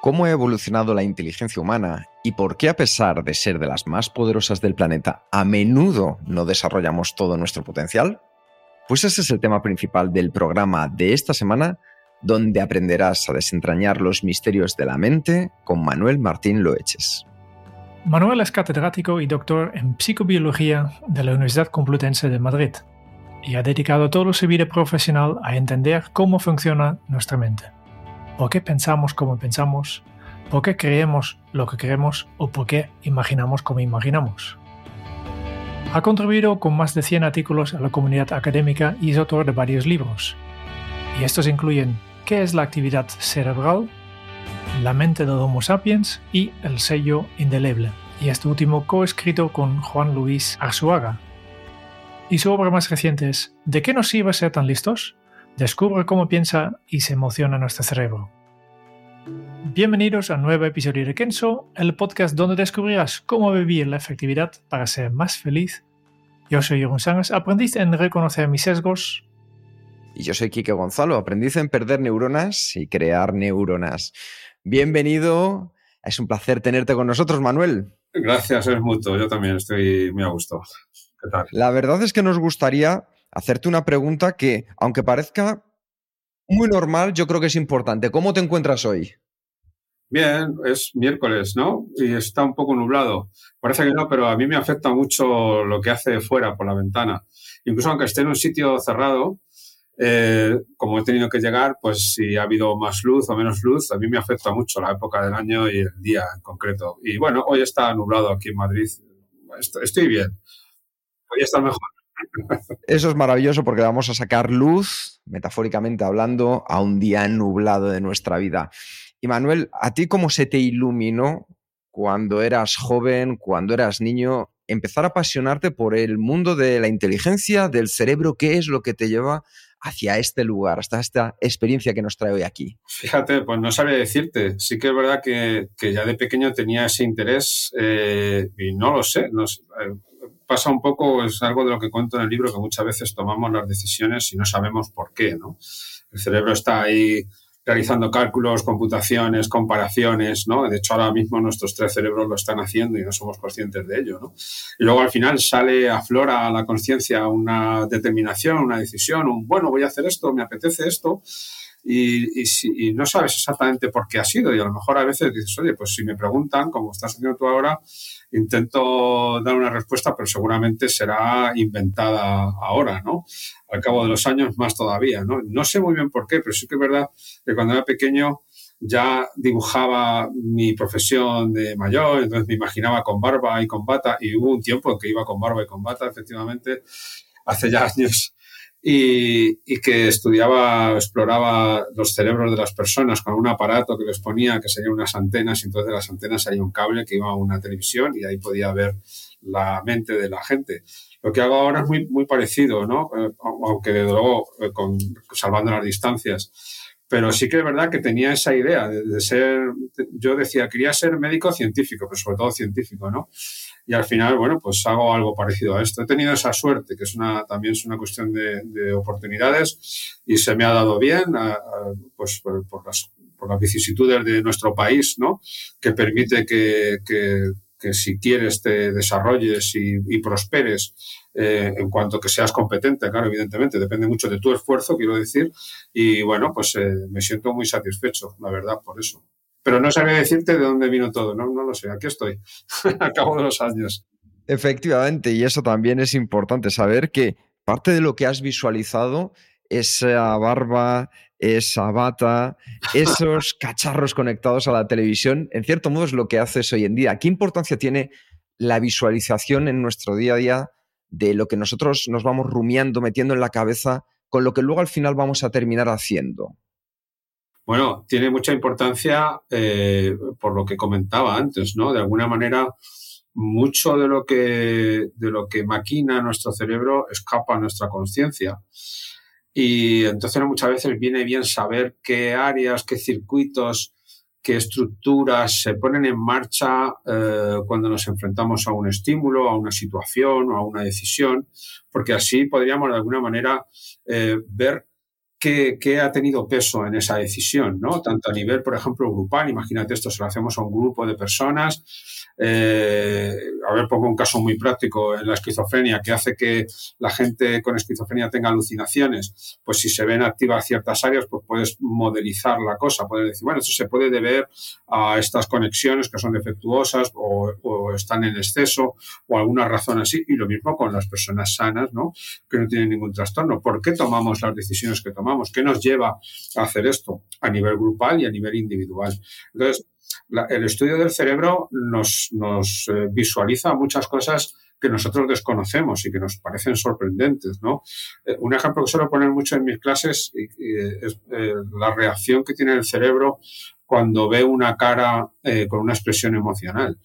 cómo ha evolucionado la inteligencia humana y por qué a pesar de ser de las más poderosas del planeta, a menudo no desarrollamos todo nuestro potencial? Pues ese es el tema principal del programa de esta semana, donde aprenderás a desentrañar los misterios de la mente con Manuel Martín Loeches. Manuel es catedrático y doctor en psicobiología de la Universidad Complutense de Madrid y ha dedicado todo su vida profesional a entender cómo funciona nuestra mente por qué pensamos como pensamos, por qué creemos lo que creemos o por qué imaginamos como imaginamos. Ha contribuido con más de 100 artículos a la comunidad académica y es autor de varios libros. Y estos incluyen ¿Qué es la actividad cerebral? La mente del Homo sapiens y El sello indeleble. Y este último coescrito con Juan Luis Arzuaga. Y su obra más reciente es ¿De qué nos sirve ser tan listos? Descubre cómo piensa y se emociona nuestro cerebro. Bienvenidos a un nuevo episodio de Kenso, el podcast donde descubrirás cómo vivir la efectividad para ser más feliz. Yo soy Jeroen Sangas, aprendiz en reconocer mis sesgos. Y yo soy Kike Gonzalo, aprendiz en perder neuronas y crear neuronas. Bienvenido, es un placer tenerte con nosotros, Manuel. Gracias, es mutuo, yo también estoy muy a gusto. ¿Qué tal? La verdad es que nos gustaría hacerte una pregunta que, aunque parezca muy normal, yo creo que es importante. ¿Cómo te encuentras hoy? Bien, es miércoles, ¿no? Y está un poco nublado. Parece que no, pero a mí me afecta mucho lo que hace fuera por la ventana. Incluso aunque esté en un sitio cerrado, eh, como he tenido que llegar, pues si ha habido más luz o menos luz, a mí me afecta mucho la época del año y el día en concreto. Y bueno, hoy está nublado aquí en Madrid. Estoy bien. Hoy está mejor. Eso es maravilloso porque vamos a sacar luz, metafóricamente hablando, a un día nublado de nuestra vida. Y Manuel, ¿a ti cómo se te iluminó cuando eras joven, cuando eras niño, empezar a apasionarte por el mundo de la inteligencia, del cerebro? ¿Qué es lo que te lleva hacia este lugar, hasta esta experiencia que nos trae hoy aquí? Fíjate, pues no sabía decirte. Sí que es verdad que, ya de pequeño tenía ese interés eh, y no lo sé. Eh, pasa un poco, es algo de lo que cuento en el libro, que muchas veces tomamos las decisiones y no sabemos por qué, ¿no? El cerebro está ahí realizando cálculos, computaciones, comparaciones, ¿no? De hecho, ahora mismo nuestros tres cerebros lo están haciendo y no somos conscientes de ello, ¿no? Y luego al final sale, aflora a la conciencia una determinación, una decisión, un, bueno, voy a hacer esto, me apetece esto, y, y, no sabes exactamente por qué ha sido. Y a lo mejor a veces dices, oye, pues si me preguntan, como estás haciendo tú ahora, intento dar una respuesta, pero seguramente será inventada ahora, ¿no? Al cabo de los años más todavía, ¿no? No sé muy bien por qué, pero sí que es verdad que cuando era pequeño ya dibujaba mi profesión de mayor, entonces me imaginaba con barba y con bata, y hubo un tiempo que iba con barba y con bata, efectivamente, hace ya años, y, que estudiaba, exploraba los cerebros de las personas con un aparato que les ponía, que serían unas antenas, y entonces de las antenas hay un cable que iba a una televisión y ahí podía ver la mente de la gente. Lo que hago ahora es muy, muy parecido, ¿no? Eh, aunque desde luego eh, con, salvando las distancias. Pero sí que es verdad que tenía esa idea de, de ser, yo decía, quería ser médico científico, pero sobre todo científico, ¿no? Y al final, bueno, pues hago algo parecido a esto. He tenido esa suerte, que es una, también es una cuestión de, oportunidades y se me ha dado bien, pues por, las, por las vicisitudes de nuestro país, ¿no? Que permite que, que, que si quieres te desarrolles y, prosperes eh, en cuanto que seas competente, claro, evidentemente, depende mucho de tu esfuerzo, quiero decir, y bueno, pues eh, me siento muy satisfecho, la verdad, por eso. Pero no sabía decirte de dónde vino todo, no, no lo sé, aquí estoy, a cabo de los años. Efectivamente, y eso también es importante, saber que parte de lo que has visualizado, esa barba, esa bata, esos cacharros conectados a la televisión, en cierto modo es lo que haces hoy en día. ¿Qué importancia tiene la visualización en nuestro día a día de lo que nosotros nos vamos rumiando, metiendo en la cabeza, con lo que luego al final vamos a terminar haciendo? Bueno, tiene mucha importancia eh, por lo que comentaba antes, ¿no? De alguna manera, mucho de lo que, de lo que maquina nuestro cerebro escapa a nuestra conciencia. Y entonces muchas veces viene bien saber qué áreas, qué circuitos, qué estructuras se ponen en marcha eh, cuando nos enfrentamos a un estímulo, a una situación o a una decisión, porque así podríamos de alguna manera eh, ver qué, ha tenido peso en esa decisión, ¿no? Tanto a nivel, por ejemplo, grupal, imagínate esto, se lo hacemos a un grupo de personas. Eh, a ver, pongo un caso muy práctico en la esquizofrenia, que hace que la gente con esquizofrenia tenga alucinaciones. Pues si se ven activas ciertas áreas, pues puedes modelizar la cosa, puedes decir, bueno, esto se puede deber a estas conexiones que son defectuosas o, o están en exceso o alguna razón así. Y lo mismo con las personas sanas, ¿no? Que no tienen ningún trastorno. ¿Por qué tomamos las decisiones que tomamos? ¿Qué nos lleva a hacer esto a nivel grupal y a nivel individual? Entonces, el estudio del cerebro nos, eh, visualiza muchas cosas que nosotros desconocemos y que nos parecen sorprendentes, ¿no? Eh, un ejemplo que suelo poner mucho en mis clases es eh, la reacción que tiene el cerebro cuando ve una cara con una expresión emocional.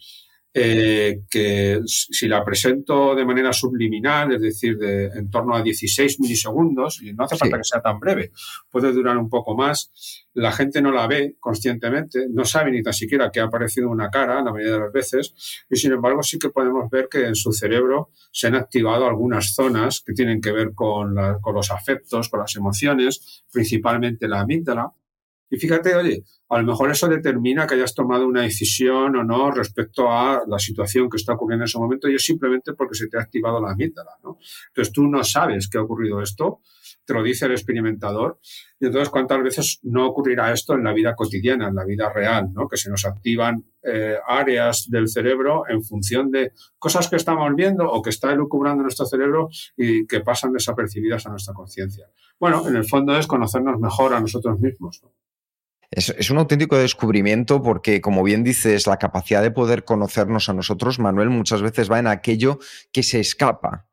Eh, que si la presento de manera subliminal, es decir, de, en torno a 16 milisegundos, y no hace falta que sea tan breve, puede durar un poco más, la gente no la ve conscientemente, no sabe ni tan siquiera que ha aparecido una cara la mayoría de las veces, y sin embargo sí que podemos ver que en su cerebro se han activado algunas zonas que tienen que ver con, con los afectos, con las emociones, principalmente la amígdala, y fíjate, oye, a lo mejor eso determina que hayas tomado una decisión o no respecto a la situación que está ocurriendo en ese momento y es simplemente porque se te ha activado la amígdala, ¿no? Entonces tú no sabes que ha ocurrido esto, te lo dice el experimentador y entonces cuántas veces no ocurrirá esto en la vida cotidiana, en la vida real, ¿no? Que se nos activan eh, áreas del cerebro en función de cosas que estamos viendo o que está elucubrando nuestro cerebro y que pasan desapercibidas a nuestra conciencia. Bueno, en el fondo es conocernos mejor a nosotros mismos. ¿no? Es, un auténtico descubrimiento porque, como bien dices, la capacidad de poder conocernos a nosotros, Manuel, muchas veces va en aquello que se escapa.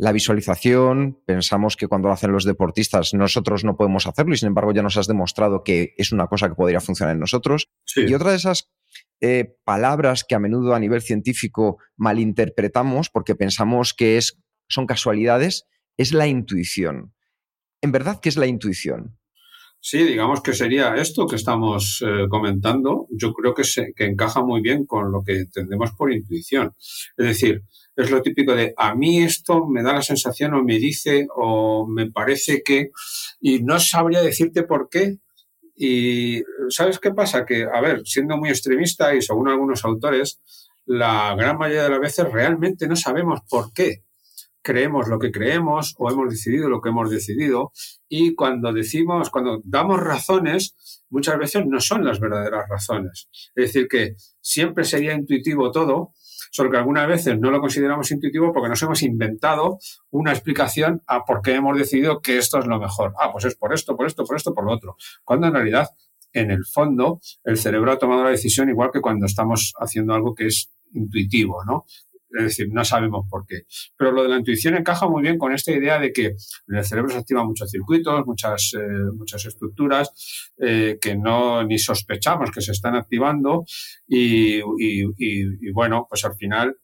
La visualización, pensamos que cuando lo hacen los deportistas nosotros no podemos hacerlo y sin embargo ya nos has demostrado que es una cosa que podría funcionar en nosotros. Y otra de esas eh, palabras que a menudo a nivel científico malinterpretamos porque pensamos que es, son casualidades es la intuición. ¿En verdad qué es la intuición? Sí, digamos que sería esto que estamos eh, comentando. Yo creo que, se, que encaja muy bien con lo que entendemos por intuición. Es decir, es lo típico de a mí esto me da la sensación o me dice o me parece que y no sabría decirte por qué. Y ¿sabes qué pasa? Que, a ver, siendo muy extremista y según algunos autores, la gran mayoría de las veces realmente no sabemos por qué creemos lo que creemos o hemos decidido lo que hemos decidido y cuando decimos, cuando damos razones, muchas veces no son las verdaderas razones. Es decir, que siempre sería intuitivo todo, solo que algunas veces no lo consideramos intuitivo porque nos hemos inventado una explicación a por qué hemos decidido que esto es lo mejor. Ah, pues es por esto, por esto, por esto, por lo otro. Cuando en realidad, en el fondo, el cerebro ha tomado la decisión igual que cuando estamos haciendo algo que es intuitivo, ¿no? Es decir, no sabemos por qué. Pero lo de la intuición encaja muy bien con esta idea de que en el cerebro se activan muchos circuitos, muchas, eh, muchas estructuras eh, que no ni sospechamos que se están activando y, y, bueno, pues al final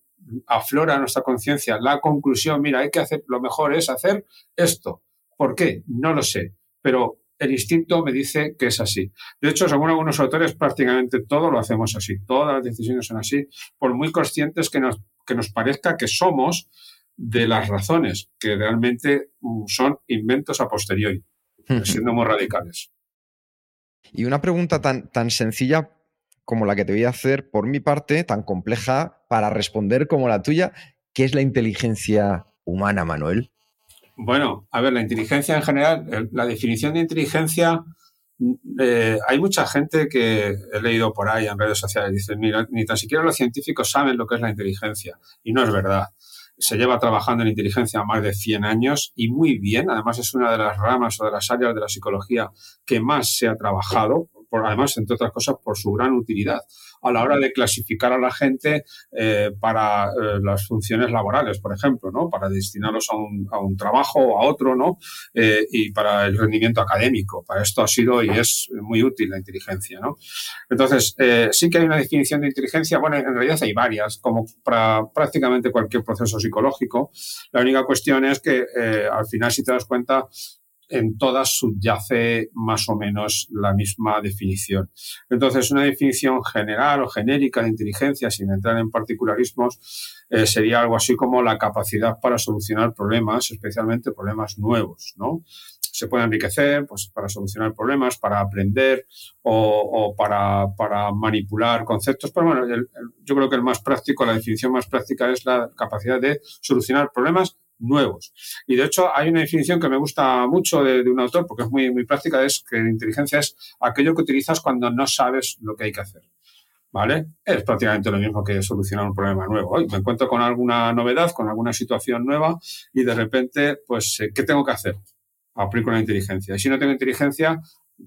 aflora nuestra conciencia la conclusión, mira, hay que hacer, lo mejor es hacer esto. ¿Por qué? No lo sé. Pero el instinto me dice que es así. De hecho, según algunos autores, prácticamente todo lo hacemos así. Todas las decisiones son así, por muy conscientes que nos, que nos parezca que somos de las razones, que realmente mm, son inventos a posteriori, siendo muy radicales. Y una pregunta tan, tan sencilla como la que te voy a hacer por mi parte, tan compleja para responder como la tuya, ¿qué es la inteligencia humana, Manuel? Bueno, a ver, la inteligencia en general, la definición de inteligencia, eh, hay mucha gente que he leído por ahí en redes sociales, dicen, mira, ni tan siquiera los científicos saben lo que es la inteligencia. Y no es verdad. Se lleva trabajando en inteligencia más de 100 años y muy bien. Además, es una de las ramas o de las áreas de la psicología que más se ha trabajado, por, además, entre otras cosas, por su gran utilidad a la hora de clasificar a la gente eh, para eh, las funciones laborales, por ejemplo, ¿no? Para destinarlos a un, a un trabajo o a otro, ¿no? Eh, y para el rendimiento académico. Para esto ha sido y es muy útil la inteligencia, ¿no? Entonces, sí que hay una definición de inteligencia, bueno, en realidad hay varias, como para prácticamente cualquier proceso psicológico. La única cuestión es que al final, si te das cuenta, en todas subyace más o menos la misma definición. Entonces, una definición general o genérica de inteligencia, sin entrar en particularismos, eh, sería algo así como la capacidad para solucionar problemas, especialmente problemas nuevos, ¿no? Se puede enriquecer pues, para solucionar problemas, para aprender o, para, para, manipular conceptos, pero bueno, yo creo que el más práctico, la definición más práctica es la capacidad de solucionar problemas nuevos. Y de hecho hay una definición que me gusta mucho de, un autor porque es muy, muy práctica, es que la inteligencia es aquello que utilizas cuando no sabes lo que hay que hacer. ¿Vale? Es prácticamente lo mismo que solucionar un problema nuevo. Hoy me encuentro con alguna novedad, con alguna situación nueva y de repente, pues, eh, ¿qué tengo que hacer? Aplico la inteligencia. Y si no tengo inteligencia,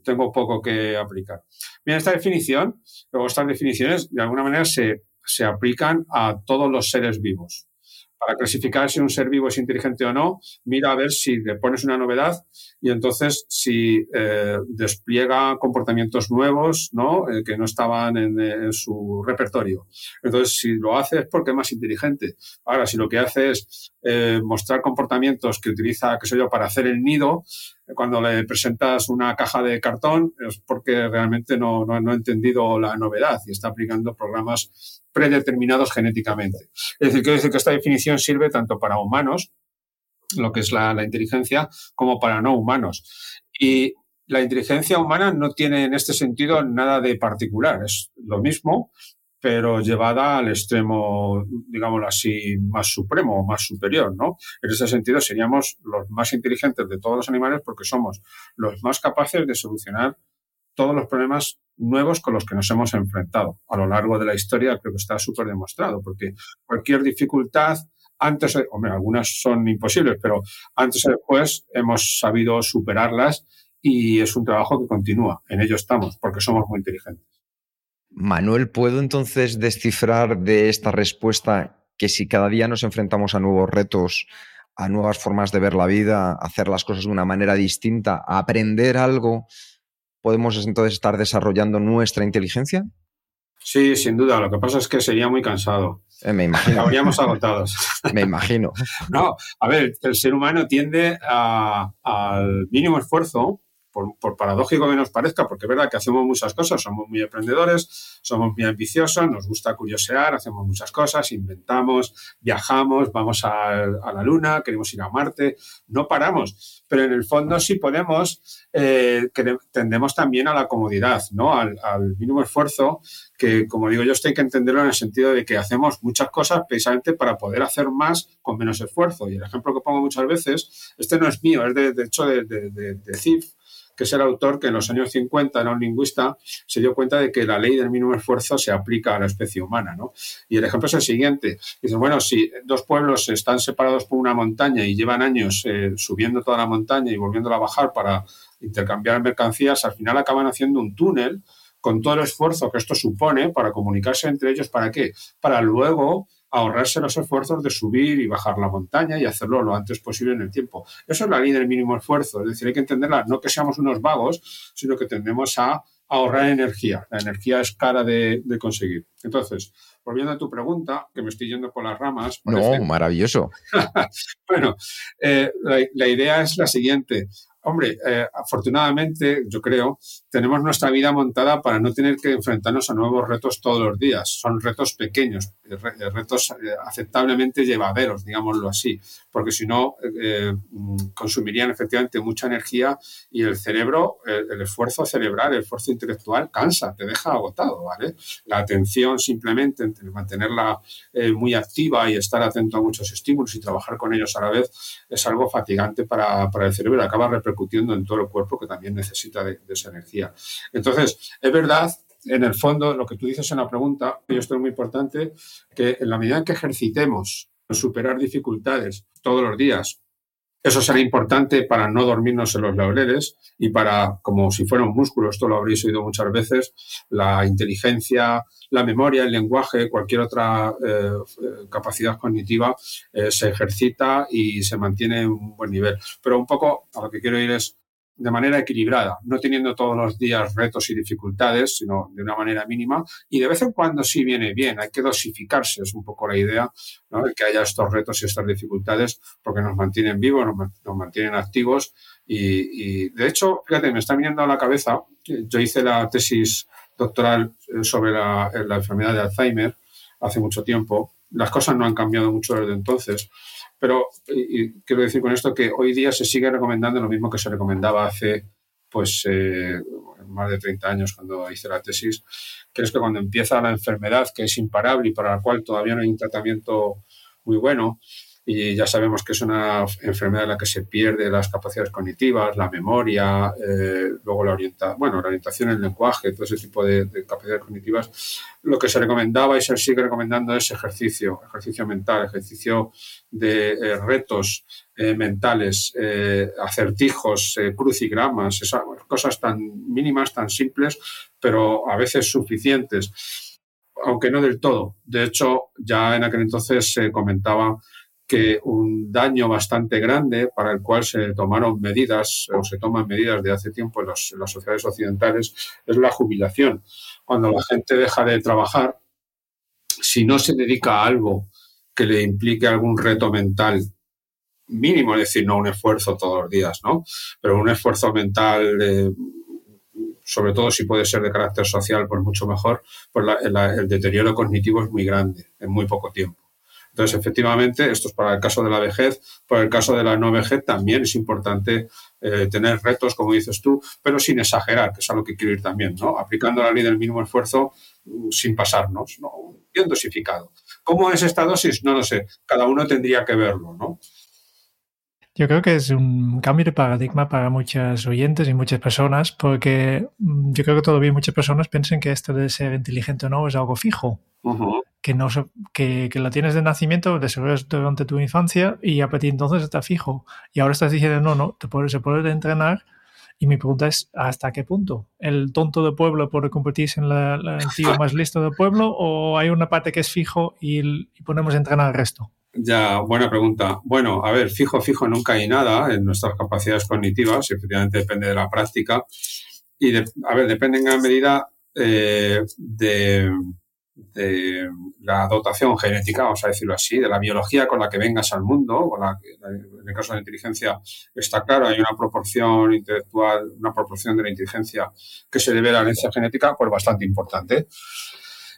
tengo poco que aplicar. Bien, esta definición, o estas definiciones, de alguna manera se, se aplican a todos los seres vivos para clasificar si un ser vivo es inteligente o no, mira a ver si le pones una novedad y entonces si eh, despliega comportamientos nuevos ¿no? Eh, que no estaban en, su repertorio. Entonces, si lo hace es porque es más inteligente. Ahora, si lo que hace es eh, mostrar comportamientos que utiliza, qué sé yo, para hacer el nido, cuando le presentas una caja de cartón es porque realmente no, no, ha entendido la novedad y está aplicando programas predeterminados genéticamente. Es decir, quiero decir que esta definición sirve tanto para humanos, lo que es la, inteligencia, como para no humanos. Y la inteligencia humana no tiene en este sentido nada de particular, es lo mismo, pero llevada al extremo, digámoslo así, más supremo, más superior, ¿no? En ese sentido seríamos los más inteligentes de todos los animales porque somos los más capaces de solucionar todos los problemas nuevos con los que nos hemos enfrentado. A lo largo de la historia creo que está súper demostrado, porque cualquier dificultad, antes, hombre, algunas son imposibles, pero antes o después hemos sabido superarlas y es un trabajo que continúa. En ello estamos, porque somos muy inteligentes. Manuel, ¿puedo entonces descifrar de esta respuesta que si cada día nos enfrentamos a nuevos retos, a nuevas formas de ver la vida, a hacer las cosas de una manera distinta, a aprender algo, podemos entonces estar desarrollando nuestra inteligencia? Sí, sin duda. Lo que pasa es que sería muy cansado. Eh, me imagino. Habríamos agotados. me imagino. No, a ver, el ser humano tiende al mínimo esfuerzo por, paradójico que nos parezca, porque es verdad que hacemos muchas cosas, somos muy emprendedores, somos muy ambiciosos, nos gusta curiosear, hacemos muchas cosas, inventamos, viajamos, vamos a, la Luna, queremos ir a Marte, no paramos, pero en el fondo sí podemos, eh, tendemos también a la comodidad, ¿no? Al, al mínimo esfuerzo, que como digo yo, esto hay que entenderlo en el sentido de que hacemos muchas cosas precisamente para poder hacer más con menos esfuerzo. Y el ejemplo que pongo muchas veces, este no es mío, es de, hecho de, de, de CIF, que es el autor que en los años 50 era un lingüista, se dio cuenta de que la ley del mínimo esfuerzo se aplica a la especie humana. ¿no? Y el ejemplo es el siguiente. Dice, bueno, si dos pueblos están separados por una montaña y llevan años eh, subiendo toda la montaña y volviéndola a bajar para intercambiar mercancías, al final acaban haciendo un túnel con todo el esfuerzo que esto supone para comunicarse entre ellos. ¿Para qué? Para luego ahorrarse los esfuerzos de subir y bajar la montaña y hacerlo lo antes posible en el tiempo. Eso es la ley del mínimo esfuerzo, es decir, hay que entenderla, no que seamos unos vagos, sino que tendemos a ahorrar energía. La energía es cara de, conseguir. Entonces, volviendo a tu pregunta, que me estoy yendo por las ramas. No, maravilloso. bueno, eh, la, idea es la siguiente. Hombre, eh, afortunadamente, yo creo, tenemos nuestra vida montada para no tener que enfrentarnos a nuevos retos todos los días. Son retos pequeños, eh, eh, retos aceptablemente llevaderos, digámoslo así, porque si no, mm, consumirían efectivamente mucha energía y el cerebro, el, esfuerzo cerebral, el esfuerzo intelectual cansa, te deja agotado, ¿vale? La atención simplemente, mantenerla muy activa y estar atento a muchos estímulos y trabajar con ellos a la vez es algo fatigante para, para el cerebro acaba repercutiendo en todo el cuerpo que también necesita de, esa energía. Entonces, es verdad en el fondo, lo que tú dices en la pregunta, y esto es muy importante, que en la medida en que ejercitemos superar dificultades todos los días, eso será importante para no dormirnos en los laureles y para, como si fuera un músculo, esto lo habréis oído muchas veces, la inteligencia, la memoria, el lenguaje, cualquier otra eh, capacidad cognitiva eh, se ejercita y se mantiene en un buen nivel. Pero un poco a lo que quiero ir es de manera equilibrada, no teniendo todos los días retos y dificultades, sino de una manera mínima. Y de vez en cuando sí viene bien, hay que dosificarse, es un poco la idea, que haya estos retos y estas dificultades, porque nos mantienen vivos, nos, mantienen activos. Y, de hecho, fíjate, me está viniendo a la cabeza, yo hice la tesis doctoral eh, sobre la enfermedad de Alzheimer hace mucho tiempo. Las cosas no han cambiado mucho desde entonces. Pero quiero decir con esto que hoy día se sigue recomendando lo mismo que se recomendaba hace pues eh, más de 30 años cuando hice la tesis, que es que cuando empieza la enfermedad, que es imparable y para la cual todavía no hay un tratamiento muy bueno, y ya sabemos que es una enfermedad en la que se pierde las capacidades cognitivas, la memoria, eh, luego la, orienta bueno, la orientación en el lenguaje, todo ese tipo de, capacidades cognitivas. Lo que se recomendaba y se sigue recomendando es ejercicio, ejercicio mental, ejercicio de eh, retos eh, mentales, acertijos, crucigramas, esas cosas tan mínimas, tan simples, pero a veces suficientes, aunque no del todo. De hecho, ya en aquel entonces se comentaba que un daño bastante grande para el cual se tomaron medidas o se toman medidas de hace tiempo en, las sociedades occidentales es la jubilación. Cuando la gente deja de trabajar, si no se dedica a algo que le implique algún reto mental mínimo, es decir, no un esfuerzo todos los días, ¿no? Pero un esfuerzo mental, sobre todo si puede ser de carácter social, pues mucho mejor, pues el deterioro cognitivo es muy grande en muy poco tiempo. Entonces, efectivamente, esto es para el caso de la vejez, para el caso de la no vejez también es importante eh, tener retos, como dices tú, pero sin exagerar, que es a lo que quiero ir también, ¿no? Aplicando la ley del mínimo esfuerzo mm, sin pasarnos, ¿no? Bien dosificado. ¿Cómo es esta dosis? No lo sé. Cada uno tendría que verlo, ¿no? Yo creo que es un cambio de paradigma para muchos oyentes y muchas personas, porque mm, yo creo que todavía muchas personas piensan que esto de ser inteligente o no es algo fijo que, no, que, que, la tienes de nacimiento, desarrollas durante tu infancia y a partir de entonces está fijo. Y ahora estás diciendo, no, no, te puedes, se puede entrenar. Y mi pregunta es, ¿hasta qué punto? ¿El tonto del pueblo puede convertirse en la, el tío más listo del pueblo o hay una parte que es fijo y, y ponemos a entrenar al resto? Ya, buena pregunta. Bueno, a ver, fijo, fijo, nunca hay nada en nuestras capacidades cognitivas, efectivamente depende de la práctica. Y, a ver, depende en gran medida eh, de, de la dotación genética, vamos a decirlo así, de la biología con la que vengas al mundo, la, en el caso de la inteligencia está claro, hay una proporción intelectual, una proporción de la inteligencia que se debe a la herencia genética, pues bastante importante.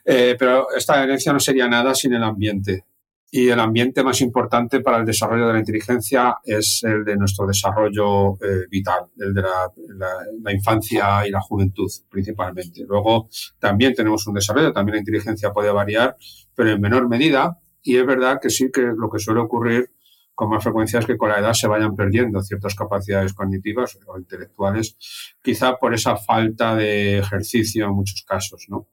Eh, pero esta herencia no sería nada sin el ambiente. Y el ambiente más importante para el desarrollo de la inteligencia es el de nuestro desarrollo eh, vital, el de la, infancia y la juventud principalmente. Luego también tenemos un desarrollo, también la inteligencia puede variar, pero en menor medida. Y es verdad que sí que lo que suele ocurrir con más frecuencia es que con la edad se vayan perdiendo ciertas capacidades cognitivas o intelectuales, quizá por esa falta de ejercicio en muchos casos, ¿no?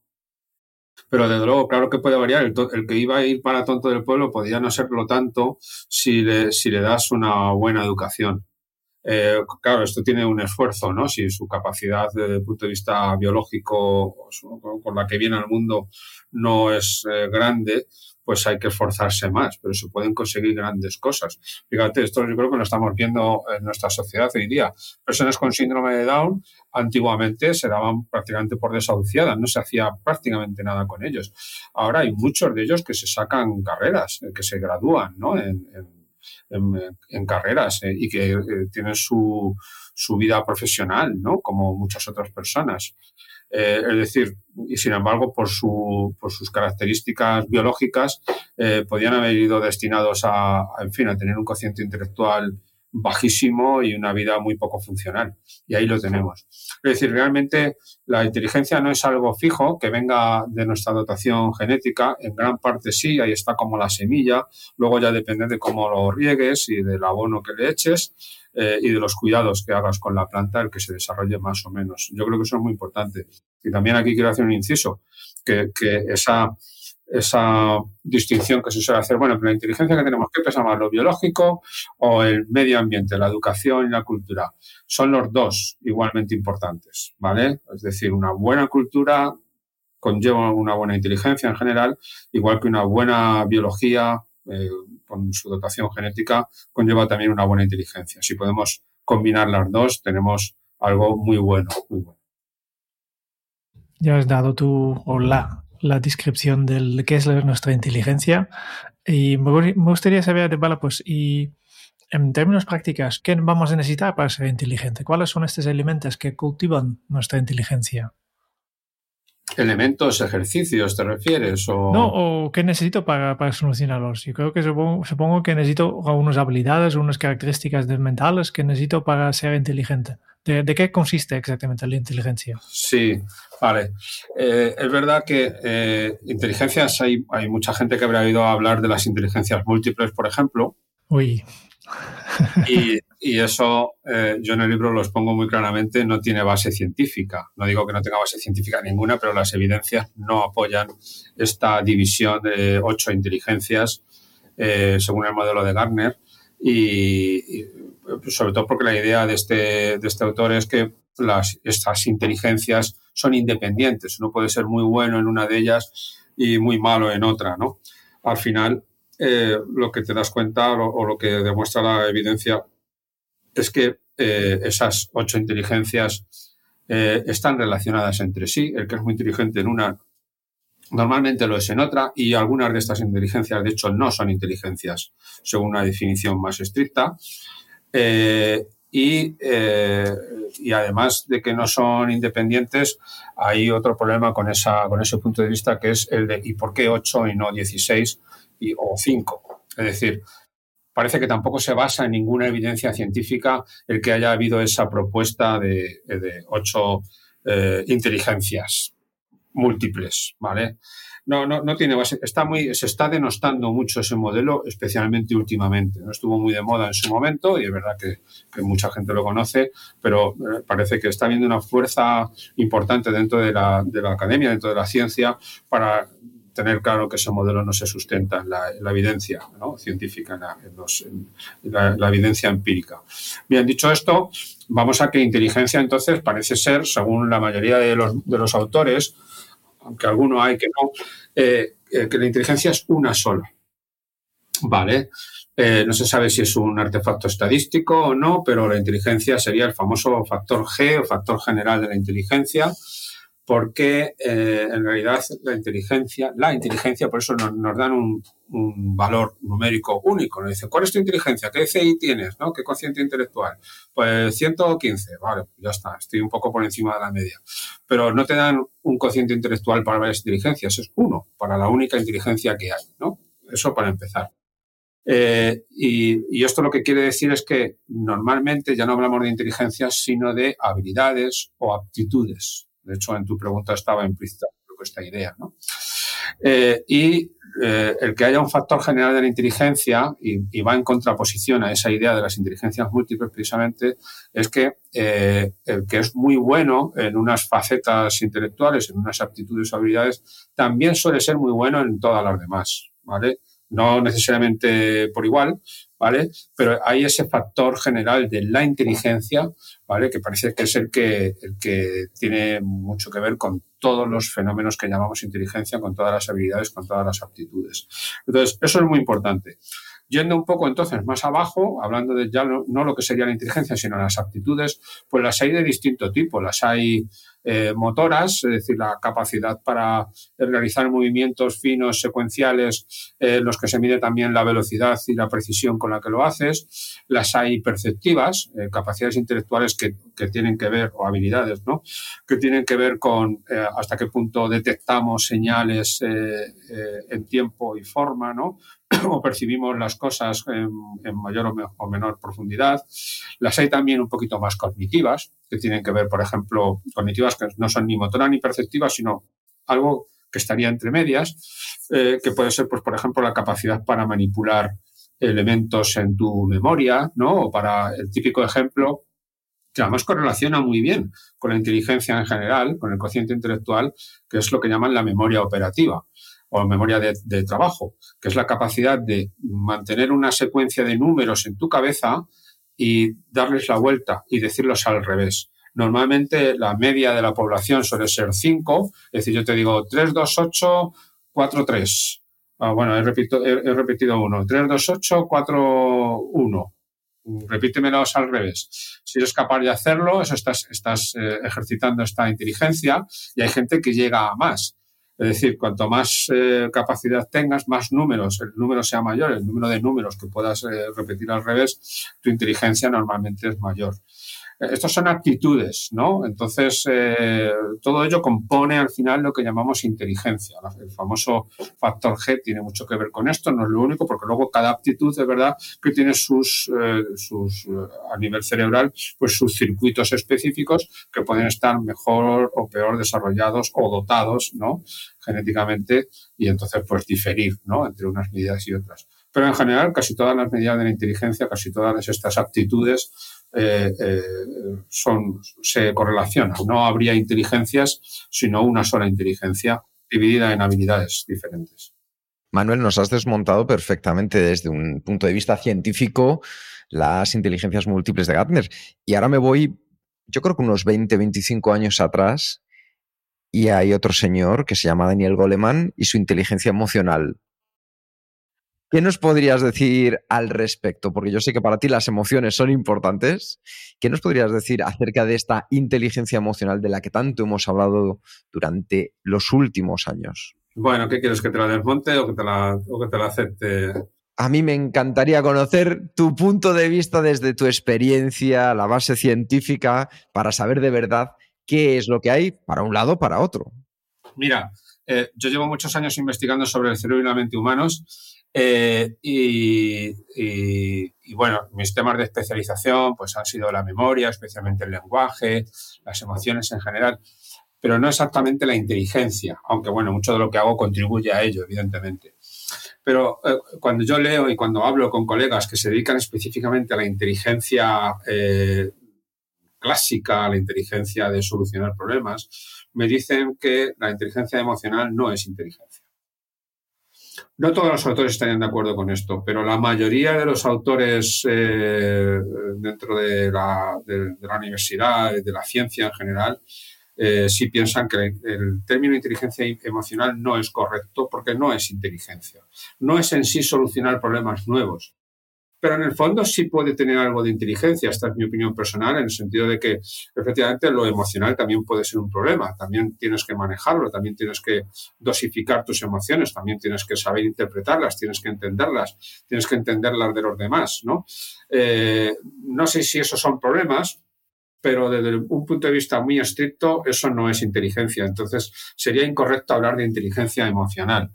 Pero desde luego, claro que puede variar. El, que iba a ir para tonto del pueblo podría no serlo tanto si le, si le das una buena educación. Eh, claro, esto tiene un esfuerzo, ¿no? Si su capacidad desde el punto de vista biológico con la que viene al mundo no es eh, grande, pues hay que esforzarse más, pero se pueden conseguir grandes cosas. Fíjate, esto yo creo que lo estamos viendo en nuestra sociedad hoy día. Personas con síndrome de Down antiguamente se daban prácticamente por desahuciadas, no se hacía prácticamente nada con ellos. Ahora hay muchos de ellos que se sacan carreras, eh, que se gradúan ¿no? en, carreras eh, y que eh, tienen su, su vida profesional, ¿no? como muchas otras personas. Eh, es decir, y sin embargo, por, su, por sus características biológicas, eh, podían haber ido destinados a, en fin, a tener un cociente intelectual bajísimo y una vida muy poco funcional. Y ahí lo tenemos. Es decir, realmente la inteligencia no es algo fijo que venga de nuestra dotación genética. En gran parte sí, ahí está como la semilla. Luego ya depende de cómo lo riegues y del abono que le eches. Eh, y de los cuidados que hagas con la planta, el que se desarrolle más o menos. Yo creo que eso es muy importante. Y también aquí quiero hacer un inciso, que, esa, esa distinción que se suele hacer, bueno, pero la inteligencia que tenemos, ¿qué pesa más, lo biológico o el medio ambiente, la educación y la cultura? Son los dos igualmente importantes, ¿vale? Es decir, una buena cultura conlleva una buena inteligencia en general, igual que una buena biología, eh, con su dotación genética, conlleva también una buena inteligencia. Si podemos combinar las dos, tenemos algo muy bueno, muy bueno. Ya has dado tú o la, la descripción de qué es nuestra inteligencia y me gustaría saber, pues, y en términos prácticos, ¿qué vamos a necesitar para ser inteligente? ¿Cuáles son estos elementos que cultivan nuestra inteligencia? Elementos, ejercicios, ¿te refieres? O... No, o qué necesito para, para solucionarlos. Yo creo que supongo, que necesito unas habilidades, unas características mentales que necesito para ser inteligente. ¿De, qué consiste exactamente la inteligencia? Sí, vale. Eh, es verdad que eh, inteligencias, hay, hay mucha gente que habrá oído hablar de las inteligencias múltiples, por ejemplo. Uy. Y, y eso eh, yo en el libro lo expongo muy claramente, no tiene base científica. No digo que no tenga base científica ninguna, pero las evidencias no apoyan esta división de ocho inteligencias eh, según el modelo de Gardner. Y, sobre todo porque la idea de este, de este autor es que las, estas inteligencias son independientes. Uno puede ser muy bueno en una de ellas y muy malo en otra, ¿no? Al final, eh, lo que te das cuenta o, lo que demuestra la evidencia es que eh, esas ocho inteligencias eh, están relacionadas entre sí. El que es muy inteligente en una normalmente lo es en otra y algunas de estas inteligencias, de hecho, no son inteligencias según una definición más estricta. y, y, además de que no son independientes, hay otro problema con, esa, con ese punto de vista que es el de ¿y por qué 8 y no 16? O cinco. Es decir, parece que tampoco se basa en ninguna evidencia científica el que haya habido esa propuesta de, ocho eh, inteligencias múltiples, ¿vale? No, no, no tiene base. Está muy, se está denostando mucho ese modelo, especialmente últimamente. No estuvo muy de moda en su momento y es verdad que, mucha gente lo conoce, pero eh, parece que está habiendo una fuerza importante dentro de la, de la academia, dentro de la ciencia, para tener claro que ese modelo no se sustenta en la, evidencia científica, en, la, evidencia empírica. Bien, dicho esto, vamos a que inteligencia entonces parece ser, según la mayoría de los, autores, aunque alguno hay que no, eh, eh, que la inteligencia es una sola. Vale. Eh, no se sabe si es un artefacto estadístico o no, pero la inteligencia sería el famoso factor G o factor general de la inteligencia, porque eh, en realidad la inteligencia, la inteligencia, por eso nos, dan un, valor numérico único. Nos dicen, ¿cuál es tu inteligencia? ¿Qué CI tienes? ¿no? ¿Qué cociente intelectual? Pues 115. Vale, ya está, estoy un poco por encima de la media. Pero no te dan un cociente intelectual para varias inteligencias, es uno, para la única inteligencia que hay. ¿no? Eso para empezar. Eh, y, y, esto lo que quiere decir es que normalmente ya no hablamos de inteligencia, sino de habilidades o aptitudes. De hecho, en tu pregunta estaba implícita esta idea. ¿no? Eh, y eh, el que haya un factor general de la inteligencia y, va en contraposición a esa idea de las inteligencias múltiples precisamente es que eh, el que es muy bueno en unas facetas intelectuales, en unas aptitudes o habilidades, también suele ser muy bueno en todas las demás. ¿vale? no necesariamente por igual, ¿vale? Pero hay ese factor general de la inteligencia, ¿vale? Que parece que es el que, el que tiene mucho que ver con todos los fenómenos que llamamos inteligencia, con todas las habilidades, con todas las aptitudes. Entonces, eso es muy importante. Yendo un poco entonces más abajo, hablando de ya no, lo que sería la inteligencia, sino las aptitudes, pues las hay de distinto tipo. Las hay eh, motoras, es decir, la capacidad para realizar movimientos finos, secuenciales, en los que se mide también la velocidad y la precisión con la que lo haces. Las hay perceptivas, eh, capacidades intelectuales que, que, tienen que ver, o habilidades, ¿no? Que tienen que ver con eh, hasta qué punto detectamos señales en tiempo y forma, ¿no? O percibimos las cosas en, mayor o, menor profundidad. Las hay también un poquito más cognitivas, que tienen que ver, por ejemplo, cognitivas que no son ni motoras ni perceptivas, sino algo que estaría entre medias, eh, que puede ser, pues, por ejemplo, la capacidad para manipular elementos en tu memoria, ¿no? O para el típico ejemplo que además correlaciona muy bien con la inteligencia en general, con el cociente intelectual, que es lo que llaman la memoria operativa o memoria de, trabajo, que es la capacidad de mantener una secuencia de números en tu cabeza y darles la vuelta y decirlos al revés. Normalmente la media de la población suele ser 5, es decir, yo te digo 3, 2, 8, 4, 3. bueno, he, repito, he, repetido uno. 3, 2, 8, 4, 1. repítemelos al revés. Si eres capaz de hacerlo, eso estás, estás eh, ejercitando esta inteligencia y hay gente que llega a más. Es decir, cuanto más eh, capacidad tengas, más números, el número sea mayor, el número de números que puedas eh, repetir al revés, tu inteligencia normalmente es mayor. Estas son actitudes, ¿no? Entonces, eh, todo ello compone al final lo que llamamos inteligencia. El famoso factor G tiene mucho que ver con esto, no es lo único, porque luego cada aptitud de verdad que tiene sus, eh, sus eh, a nivel cerebral, pues sus circuitos específicos que pueden estar mejor o peor desarrollados o dotados, ¿no? Genéticamente y entonces pues diferir, ¿no? Entre unas medidas y otras. Pero en general, casi todas las medidas de la inteligencia, casi todas estas aptitudes, eh, eh, son, se correlacionan. No habría inteligencias, sino una sola inteligencia dividida en habilidades diferentes. Manuel, nos has desmontado perfectamente desde un punto de vista científico las inteligencias múltiples de Gartner. Y ahora me voy, yo creo que unos 20, 25 años atrás, y hay otro señor que se llama Daniel Goleman y su inteligencia emocional. ¿Qué nos podrías decir al respecto? Porque yo sé que para ti las emociones son importantes. ¿Qué nos podrías decir acerca de esta inteligencia emocional de la que tanto hemos hablado durante los últimos años? Bueno, ¿qué quieres? ¿Que te la desmonte o que te la, o que te la acepte? A mí me encantaría conocer tu punto de vista desde tu experiencia, la base científica, para saber de verdad qué es lo que hay para un lado, para otro. Mira, eh, yo llevo muchos años investigando sobre el cerebro y la mente humanos eh, y, bueno, mis temas de especialización pues han sido la memoria, especialmente el lenguaje, las emociones en general, pero no exactamente la inteligencia, aunque bueno, mucho de lo que hago contribuye a ello, evidentemente. Pero eh, cuando yo leo y cuando hablo con colegas que se dedican específicamente a la inteligencia eh, clásica, a la inteligencia de solucionar problemas, me dicen que la inteligencia emocional no es inteligencia. No todos los autores estarían de acuerdo con esto, pero la mayoría de los autores eh, dentro de la, universidad, de la ciencia en general, eh, sí piensan que el término inteligencia emocional no es correcto porque no es inteligencia. No es en sí solucionar problemas nuevos, pero en el fondo sí puede tener algo de inteligencia. Esta es mi opinión personal, en el sentido de que efectivamente lo emocional también puede ser un problema. También tienes que manejarlo, también tienes que dosificar tus emociones, también tienes que saber interpretarlas, tienes que entenderlas, tienes que entenderlas de los demás. ¿no? Eh, no sé si esos son problemas, pero desde un punto de vista muy estricto, eso no es inteligencia. Entonces, sería incorrecto hablar de inteligencia emocional.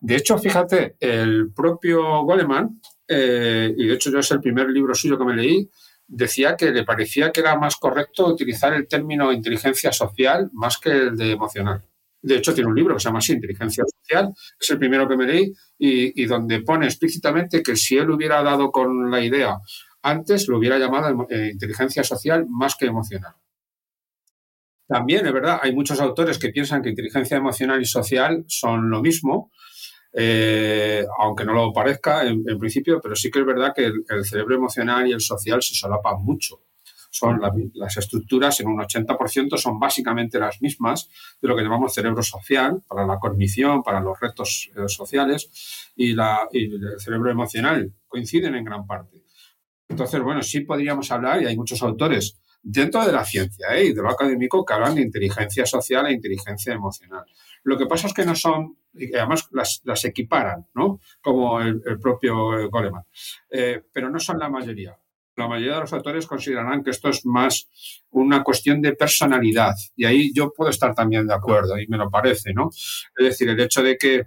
De hecho, fíjate, el propio Goleman, eh, y de hecho yo es el primer libro suyo que me leí, decía que le parecía que era más correcto utilizar el término inteligencia social más que el de emocional. De hecho, tiene un libro que se llama así, Inteligencia Social, es el primero que me leí, y, donde pone explícitamente que si él hubiera dado con la idea antes, lo hubiera llamado eh, inteligencia social más que emocional. También, es verdad, hay muchos autores que piensan que inteligencia emocional y social son lo mismo, eh, aunque no lo parezca en, principio, pero sí que es verdad que el, cerebro emocional y el social se solapan mucho. Son las estructuras en un 80% son básicamente las mismas de lo que llamamos cerebro social para la cognición, para los retos eh, sociales y, la, y el cerebro emocional coinciden en gran parte. Entonces, bueno, sí podríamos hablar, y hay muchos autores dentro de la ciencia ¿eh? y de lo académico que hablan de inteligencia social e inteligencia emocional. Lo que pasa es que no son, y además las, equiparan, ¿no? Como el, propio Goleman, eh, pero no son la mayoría. La mayoría de los autores considerarán que esto es más una cuestión de personalidad y ahí yo puedo estar también de acuerdo y me lo parece, ¿no? Es decir, el hecho de que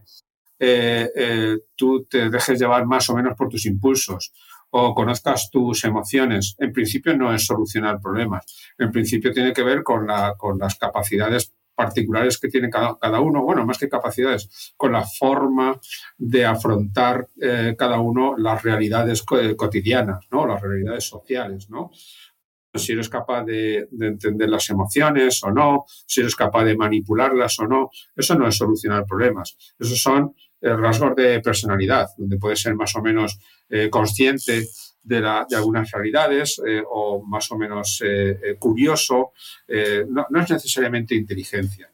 eh, eh, tú te dejes llevar más o menos por tus impulsos o conozcas tus emociones, en principio no es solucionar problemas. En principio tiene que ver con, la, con las capacidades particulares que tiene cada, uno, bueno, más que capacidades, con la forma de afrontar eh, cada uno las realidades cotidianas, ¿no? Las realidades sociales, ¿no? Si eres capaz de, entender las emociones o no, si eres capaz de manipularlas o no, eso no es solucionar problemas. Esos son eh, rasgos de personalidad, donde puedes ser más o menos eh, consciente de, algunas realidades eh, o más o menos eh, eh, curioso, no, es necesariamente inteligencia.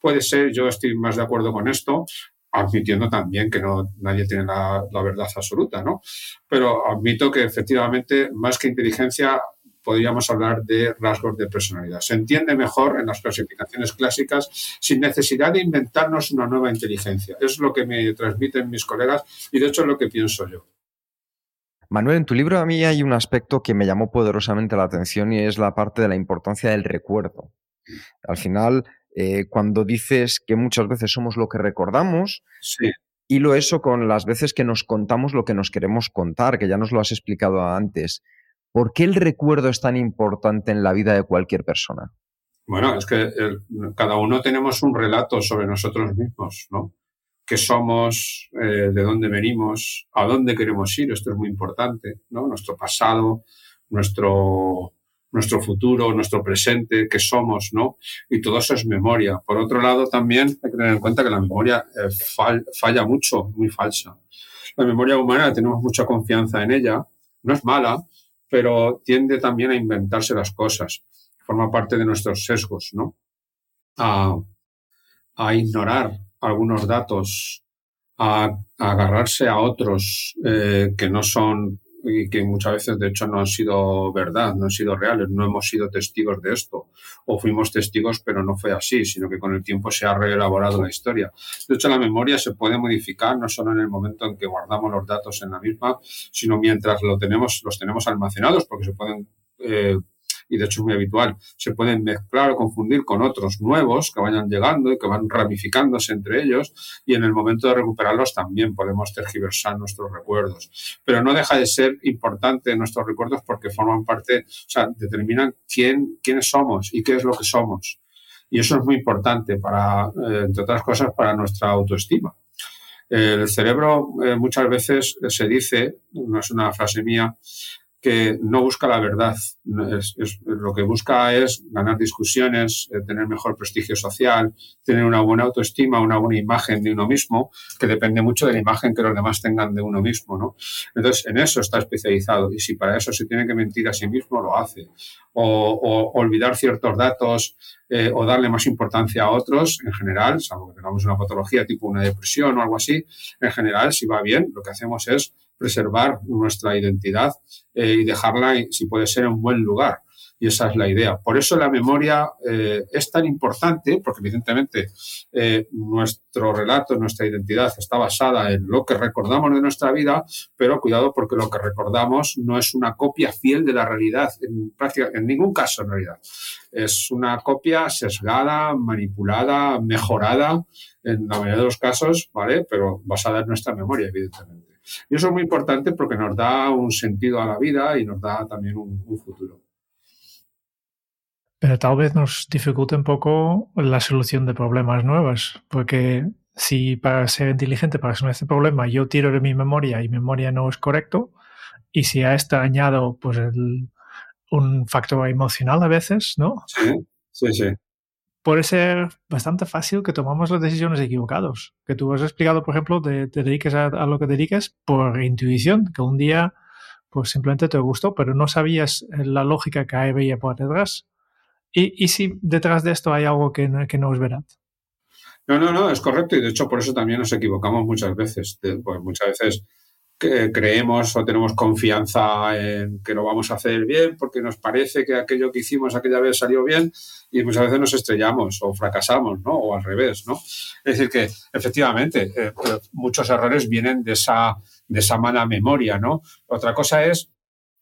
Puede ser, yo estoy más de acuerdo con esto, admitiendo también que no, nadie tiene la, la verdad absoluta, ¿no? Pero admito que efectivamente, más que inteligencia, podríamos hablar de rasgos de personalidad. Se entiende mejor en las clasificaciones clásicas sin necesidad de inventarnos una nueva inteligencia. Es lo que me transmiten mis colegas y de hecho es lo que pienso yo. Manuel, en tu libro a mí hay un aspecto que me llamó poderosamente la atención y es la parte de la importancia del recuerdo. Al final, eh, cuando dices que muchas veces somos lo que recordamos, sí. y lo eso con las veces que nos contamos lo que nos queremos contar, que ya nos lo has explicado antes. ¿Por qué el recuerdo es tan importante en la vida de cualquier persona? Bueno, es que el, cada uno tenemos un relato sobre nosotros mismos, ¿no? Qué somos, eh, de dónde venimos, a dónde queremos ir, esto es muy importante, ¿no? Nuestro pasado, nuestro, nuestro futuro, nuestro presente, qué somos, ¿no? Y todo eso es memoria. Por otro lado, también hay que tener en cuenta que la memoria eh, fall, falla mucho, muy falsa. La memoria humana, tenemos mucha confianza en ella, no es mala, pero tiende también a inventarse las cosas. Forma parte de nuestros sesgos, ¿no? A, a ignorar algunos datos, a, agarrarse a otros eh, que no son y que muchas veces de hecho no han sido verdad, no han sido reales, no hemos sido testigos de esto, o fuimos testigos pero no fue así, sino que con el tiempo se ha reelaborado la historia. De hecho, la memoria se puede modificar no solo en el momento en que guardamos los datos en la misma, sino mientras lo tenemos, los tenemos almacenados, porque se pueden eh, y de hecho es muy habitual, se pueden mezclar o confundir con otros nuevos que vayan llegando y que van ramificándose entre ellos y en el momento de recuperarlos también podemos tergiversar nuestros recuerdos. Pero no deja de ser importante nuestros recuerdos porque forman parte, o sea, determinan quién, quiénes somos y qué es lo que somos. Y eso es muy importante para, eh, entre otras cosas, para nuestra autoestima. El cerebro eh, muchas veces se dice, no es una frase mía, que no busca la verdad. Es, lo que busca es ganar discusiones, eh, tener mejor prestigio social, tener una buena autoestima, una buena imagen de uno mismo, que depende mucho de la imagen que los demás tengan de uno mismo. ¿no? Entonces, en eso está especializado. Y si para eso se tiene que mentir a sí mismo, lo hace. O, o olvidar ciertos datos eh, o darle más importancia a otros, en general, salvo que tengamos una patología tipo una depresión o algo así, en general, si va bien, lo que hacemos es preservar nuestra identidad eh, y dejarla, si puede ser, en un buen lugar. Y esa es la idea. Por eso la memoria eh, es tan importante, porque evidentemente eh, nuestro relato, nuestra identidad está basada en lo que recordamos de nuestra vida, pero cuidado porque lo que recordamos no es una copia fiel de la realidad, en, en ningún caso en realidad. Es una copia sesgada, manipulada, mejorada, en la mayoría de los casos, ¿vale? Pero basada en nuestra memoria, evidentemente. Y eso es muy importante porque nos da un sentido a la vida y nos da también un, un futuro. Pero tal vez nos dificulte un poco la solución de problemas nuevos, porque si para ser inteligente, para resolver este problema, yo tiro de mi memoria y mi memoria no es correcto, y si a esto añado pues el, un factor emocional a veces, ¿no? Sí, sí, sí puede ser bastante fácil que tomamos las decisiones equivocadas. Que tú has explicado, por ejemplo, te, te dediques a, lo que dediques por intuición, que un día pues simplemente te gustó, pero no sabías la lógica que había por detrás. ¿Y, si detrás de esto hay algo que, que no es verdad? No, no, no, es correcto y de hecho por eso también nos equivocamos muchas veces. Pues muchas veces creemos o tenemos confianza en que lo vamos a hacer bien porque nos parece que aquello que hicimos aquella vez salió bien y muchas veces nos estrellamos o fracasamos, ¿no? O al revés, ¿no? Es decir, que efectivamente eh, muchos errores vienen de esa, de esa mala memoria, ¿no? Otra cosa es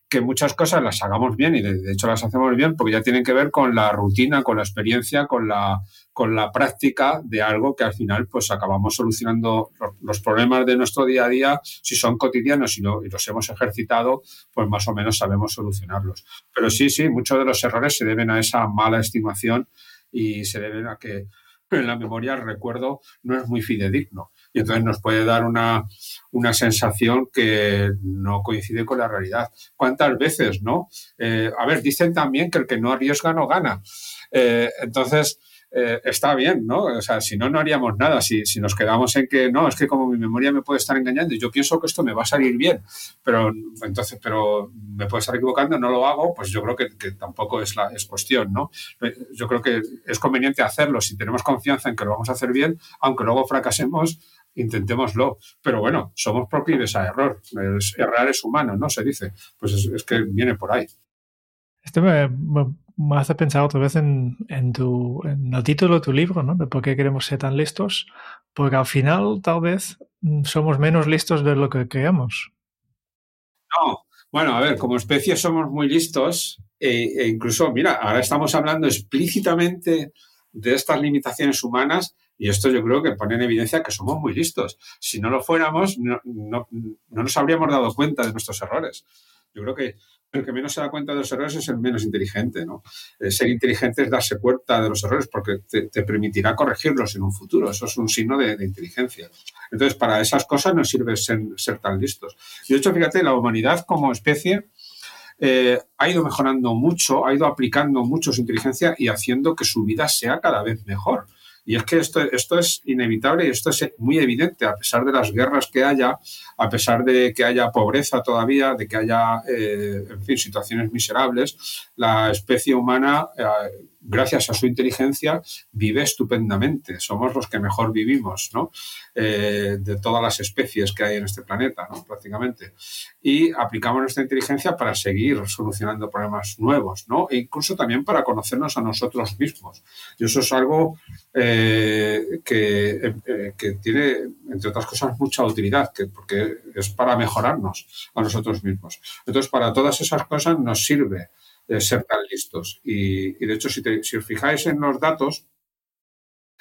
que muchas cosas las hagamos bien y de, hecho las hacemos bien porque ya tienen que ver con la rutina, con la experiencia, con la, con la práctica de algo que al final pues acabamos solucionando los problemas de nuestro día a día, si son cotidianos y, lo, y los hemos ejercitado, pues más o menos sabemos solucionarlos. Pero sí, sí, muchos de los errores se deben a esa mala estimación y se deben a que en la memoria el recuerdo no es muy fidedigno y entonces nos puede dar una, una sensación que no coincide con la realidad. ¿Cuántas veces, no? Eh, a ver, dicen también que el que no arriesga no gana. Eh, entonces, eh, está bien, ¿no? O sea, si no, no haríamos nada. Si, si, nos quedamos en que no, es que como mi memoria me puede estar engañando yo pienso que esto me va a salir bien, pero entonces, pero me puede estar equivocando, no lo hago, pues yo creo que, que tampoco es, la, es cuestión, ¿no? Yo creo que es conveniente hacerlo si tenemos confianza en que lo vamos a hacer bien, aunque luego fracasemos, intentémoslo. Pero bueno, somos proclives a error. errar es humano, ¿no? Se dice. Pues es, que viene por ahí. Esto me, me, hace pensar otra vez en, en, tu, en el título de tu libro, ¿no? De por qué queremos ser tan listos. Porque al final, tal vez, mm, somos menos listos de lo que creemos. No, bueno, a ver, como especie somos muy listos e, e incluso, mira, ahora estamos hablando explícitamente de estas limitaciones humanas y esto yo creo que pone en evidencia que somos muy listos. Si no lo fuéramos, no, no, no nos habríamos dado cuenta de nuestros errores. Yo creo que el que menos se da cuenta de los errores es el menos inteligente. ¿no? Eh, ser inteligente es darse cuenta de los errores porque te, permitirá corregirlos en un futuro. Eso es un signo de, inteligencia. Entonces, para esas cosas no sirve ser, ser, tan listos. Y de hecho, fíjate, la humanidad como especie eh, ha ido mejorando mucho, ha ido aplicando mucho su inteligencia y haciendo que su vida sea cada vez mejor. Y es que esto, esto es inevitable y esto es muy evidente, a pesar de las guerras que haya, a pesar de que haya pobreza todavía, de que haya, eh, en fin, situaciones miserables, la especie humana eh, gracias a su inteligencia, vive estupendamente. Somos los que mejor vivimos, ¿no? Eh, de todas las especies que hay en este planeta. Prácticamente. Y aplicamos nuestra inteligencia para seguir solucionando problemas nuevos, ¿no? E incluso también para conocernos a nosotros mismos. Y eso es algo eh, que, eh, que, tiene, entre otras cosas, mucha utilidad, que, porque es para mejorarnos a nosotros mismos. Entonces, para todas esas cosas nos sirve ser tan listos. Y, de hecho, si, os fijáis en los datos,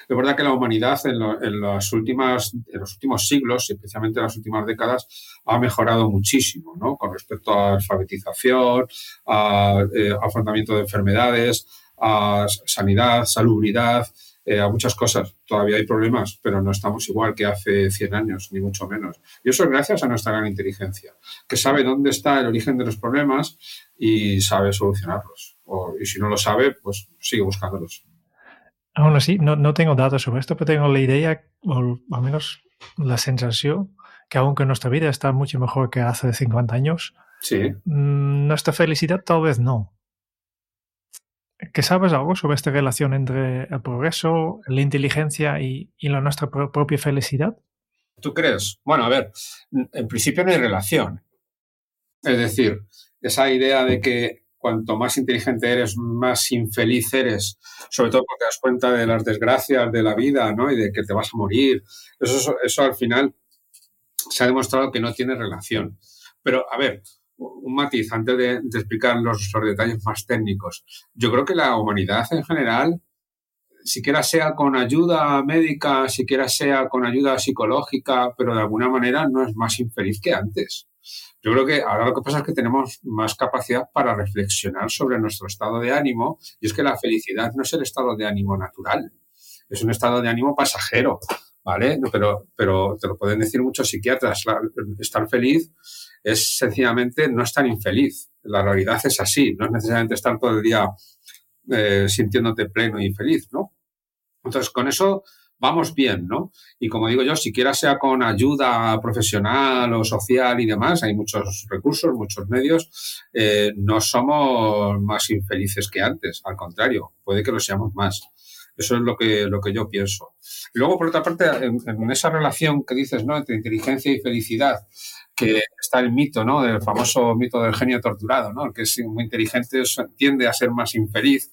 es verdad que la humanidad en, las últimas, en los últimos siglos, especialmente en las últimas décadas, ha mejorado muchísimo ¿no? con respecto a alfabetización, a, eh, afrontamiento de enfermedades, a sanidad, salubridad, eh, a muchas cosas. Todavía hay problemas, pero no estamos igual que hace 100 años, ni mucho menos. Y eso es gracias a nuestra gran inteligencia, que sabe dónde está el origen de los problemas y sabe solucionarlos. y si no lo sabe, pues sigue buscándolos. Aún así, no, no tengo datos sobre esto, pero tengo la idea, o al menos la sensación, que aunque nuestra vida está mucho mejor que hace 50 años, sí. Mm, nuestra felicidad tal vez no. ¿Qué sabes algo sobre esta relación entre el progreso, la inteligencia y, y la nuestra propia felicidad? ¿Tú crees? Bueno, a ver, en principio no hay relación. Es decir, esa idea de que cuanto más inteligente eres, más infeliz eres, sobre todo porque te das cuenta de las desgracias de la vida, ¿no? Y de que te vas a morir. Eso, eso al final se ha demostrado que no tiene relación. Pero, a ver, un matiz antes de, explicar los, detalles más técnicos. Yo creo que la humanidad en general, siquiera sea con ayuda médica, siquiera sea con ayuda psicológica, pero de alguna manera no es más infeliz que antes. Yo creo que ahora lo que pasa es que tenemos más capacidad para reflexionar sobre nuestro estado de ánimo y es que la felicidad no es el estado de ánimo natural, es un estado de ánimo pasajero, ¿vale? Pero, pero te lo pueden decir muchos psiquiatras, estar feliz es sencillamente no estar infeliz. La realidad es así, no es necesariamente estar todo el día eh, sintiéndote pleno y feliz, ¿no? Entonces, con eso vamos bien, ¿no? Y como digo yo, siquiera sea con ayuda profesional o social y demás, hay muchos recursos, muchos medios, eh, no somos más infelices que antes, al contrario, puede que lo seamos más. Eso es lo que, lo que yo pienso. Luego, por otra parte, en, en esa relación que dices, ¿no? Entre inteligencia y felicidad, que está el mito, ¿no? Del famoso mito del genio torturado, ¿no? El que es muy inteligente tiende a ser más infeliz,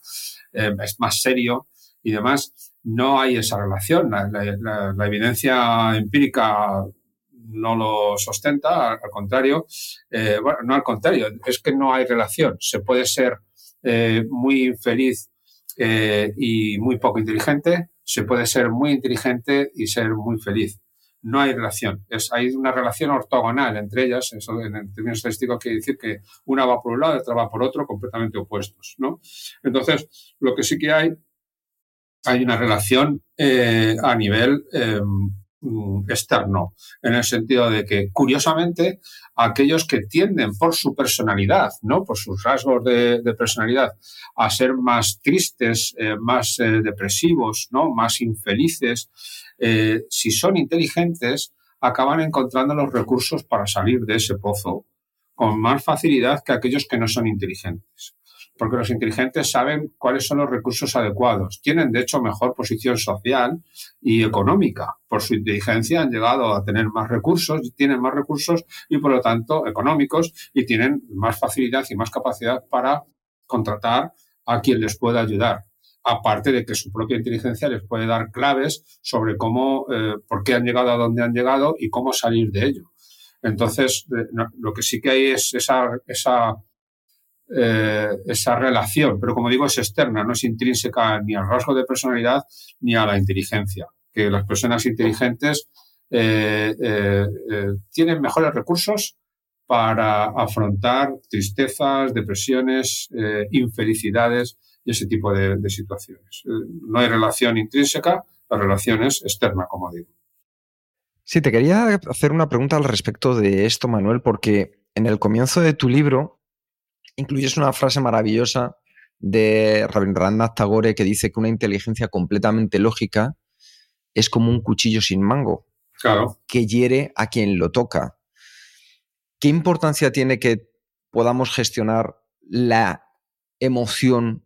eh, es más serio y demás. No hay esa relación. La, evidencia empírica no lo sustenta, al, contrario. Eh, bueno, no al contrario, es que no hay relación. Se puede ser eh, muy infeliz y muy poco inteligente, se puede ser muy inteligente y ser muy feliz no hay relación. Es, hay una relación ortogonal entre ellas. Eso en términos estadísticos quiere decir que una va por un lado otra va por otro, completamente opuestos. ¿no? Entonces, lo que sí que hay, hay una relación eh, a nivel em, externo, en el sentido de que, curiosamente, aquellos que tienden por su personalidad, ¿no? por sus rasgos de, personalidad, a ser más tristes, eh, más eh, depresivos, ¿no? más infelices, eh, si son inteligentes, acaban encontrando los recursos para salir de ese pozo con más facilidad que aquellos que no son inteligentes porque los inteligentes saben cuáles son los recursos adecuados. Tienen, de hecho, mejor posición social y económica. Por su inteligencia han llegado a tener más recursos, tienen más recursos y, por lo tanto, económicos y tienen más facilidad y más capacidad para contratar a quien les pueda ayudar. Aparte de que su propia inteligencia les puede dar claves sobre cómo, eh, por qué han llegado a donde han llegado y cómo salir de ello. Entonces, eh, lo que sí que hay es esa, esa eh, esa relación, pero como digo, es externa, no es intrínseca ni al rasgo de personalidad ni a la inteligencia. Que las personas inteligentes eh, eh, tienen mejores recursos para afrontar tristezas, depresiones, infelicidades y ese tipo de, de situaciones. no hay relación intrínseca, la relación es externa, como digo. Sí, te quería hacer una pregunta al respecto de esto, Manuel, porque en el comienzo de tu libro incluyes una frase maravillosa de Rabindranath Tagore que dice que una inteligencia completamente lógica es como un cuchillo sin mango, que hiere a quien lo toca. ¿Qué importancia tiene que podamos gestionar la emoción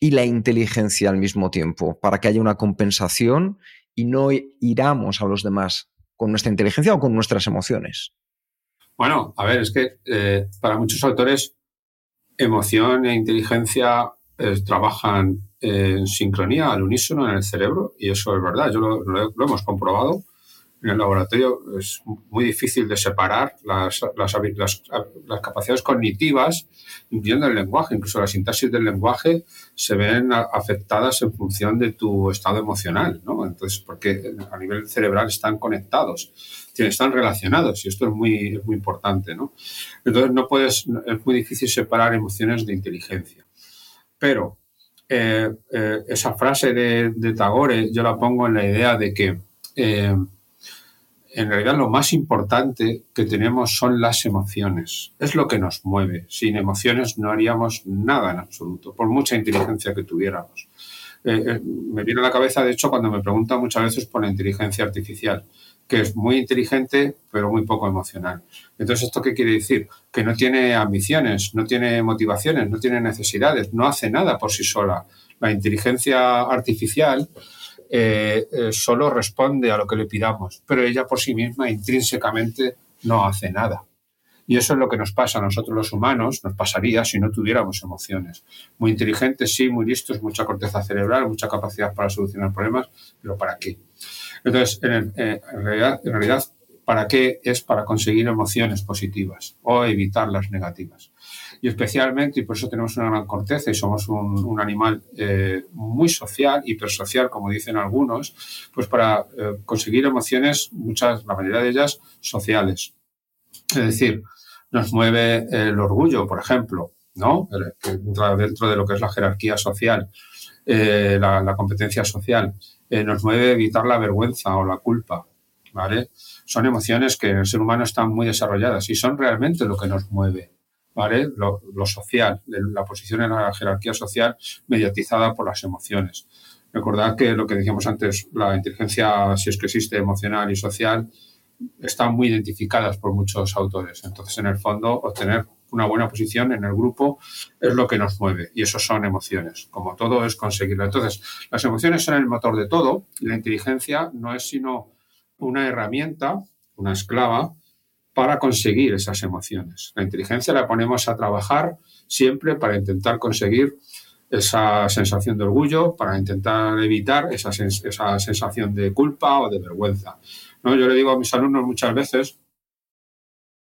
y la inteligencia al mismo tiempo para que haya una compensación y no iramos a los demás con nuestra inteligencia o con nuestras emociones? Bueno, a ver, es que eh, para muchos autores emoción e inteligencia eh, trabajan en sincronía, al unísono en el cerebro, y eso es verdad, yo lo, hemos comprobado en el laboratorio. Es muy difícil de separar las, capacidades cognitivas, incluyendo el lenguaje, incluso la sintaxis del lenguaje, se ven afectadas en función de tu estado emocional, ¿no? Entonces, porque a nivel cerebral están conectados están relacionados y esto es muy, muy importante, ¿no? Entonces no puedes, es muy difícil separar emociones de inteligencia. Pero eh, eh, esa frase de, Tagore yo la pongo en la idea de que eh, en realidad lo más importante que tenemos son las emociones. Es lo que nos mueve. Sin emociones no haríamos nada en absoluto, por mucha inteligencia que tuviéramos. me viene a la cabeza, de hecho, cuando me preguntan muchas veces por la inteligencia artificial que es muy inteligente, pero muy poco emocional. Entonces, ¿esto qué quiere decir? Que no tiene ambiciones, no tiene motivaciones, no tiene necesidades, no hace nada por sí sola. La inteligencia artificial eh, eh, solo responde a lo que le pidamos, pero ella por sí misma intrínsecamente no hace nada. Y eso es lo que nos pasa a nosotros los humanos, nos pasaría si no tuviéramos emociones. Muy inteligentes, sí, muy listos, mucha corteza cerebral, mucha capacidad para solucionar problemas, pero ¿para qué? Entonces, en, eh, realidad, ¿para qué? Es para conseguir emociones positivas o evitar las negativas. Y especialmente, y por eso tenemos una gran corteza y somos un, animal eh, muy social, hipersocial, como dicen algunos, pues para eh, conseguir emociones, muchas, la mayoría de ellas, sociales. Es decir, nos mueve el orgullo, por ejemplo, ¿no? Dentro de lo que es la jerarquía social, la competencia social eh, nos mueve evitar la vergüenza o la culpa, ¿vale? Son emociones que en el ser humano están muy desarrolladas y son realmente lo que nos mueve, ¿vale? Lo, social, la posición en la jerarquía social mediatizada por las emociones. Recordad que lo que decíamos antes, la inteligencia, si es que existe, emocional y social, están muy identificadas por muchos autores. Entonces, en el fondo, obtener una buena posición en el grupo es lo que nos mueve y eso son emociones. Como todo es conseguirlo. Entonces, las emociones son el motor de todo y la inteligencia no es sino una herramienta, una esclava para conseguir esas emociones. La inteligencia la ponemos a trabajar siempre para intentar conseguir esa sensación de orgullo, para intentar evitar esa, esa sensación de culpa o de vergüenza. ¿No? Yo le digo a mis alumnos muchas veces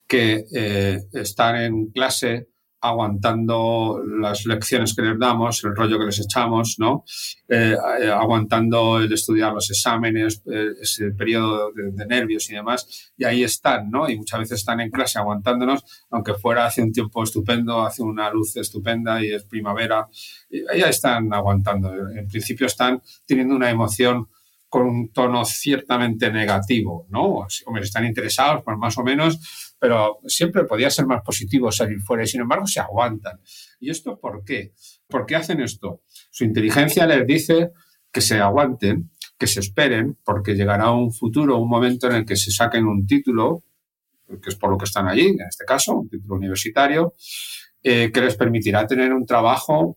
que eh, están en clase aguantando las lecciones que les damos, el rollo que les echamos, ¿no? Eh, eh, aguantando el estudiar los exámenes, ese periodo de, nervios y demás, y ahí están, ¿no? Y muchas veces están en clase aguantándonos, aunque fuera hace un tiempo estupendo, hace una luz estupenda y es primavera, y ahí están aguantando. En principio están teniendo una emoción con un tono ciertamente negativo, ¿no? Hombre, están interesados, pues más o menos, pero siempre podía ser más positivo salir fuera y sin embargo se aguantan. ¿Y esto por qué? ¿Por qué hacen esto? Su inteligencia les dice que se aguanten, que se esperen, porque llegará un futuro, un momento en el que se saquen un título, que es por lo que están allí, en este caso, un título universitario, eh, que les permitirá tener un trabajo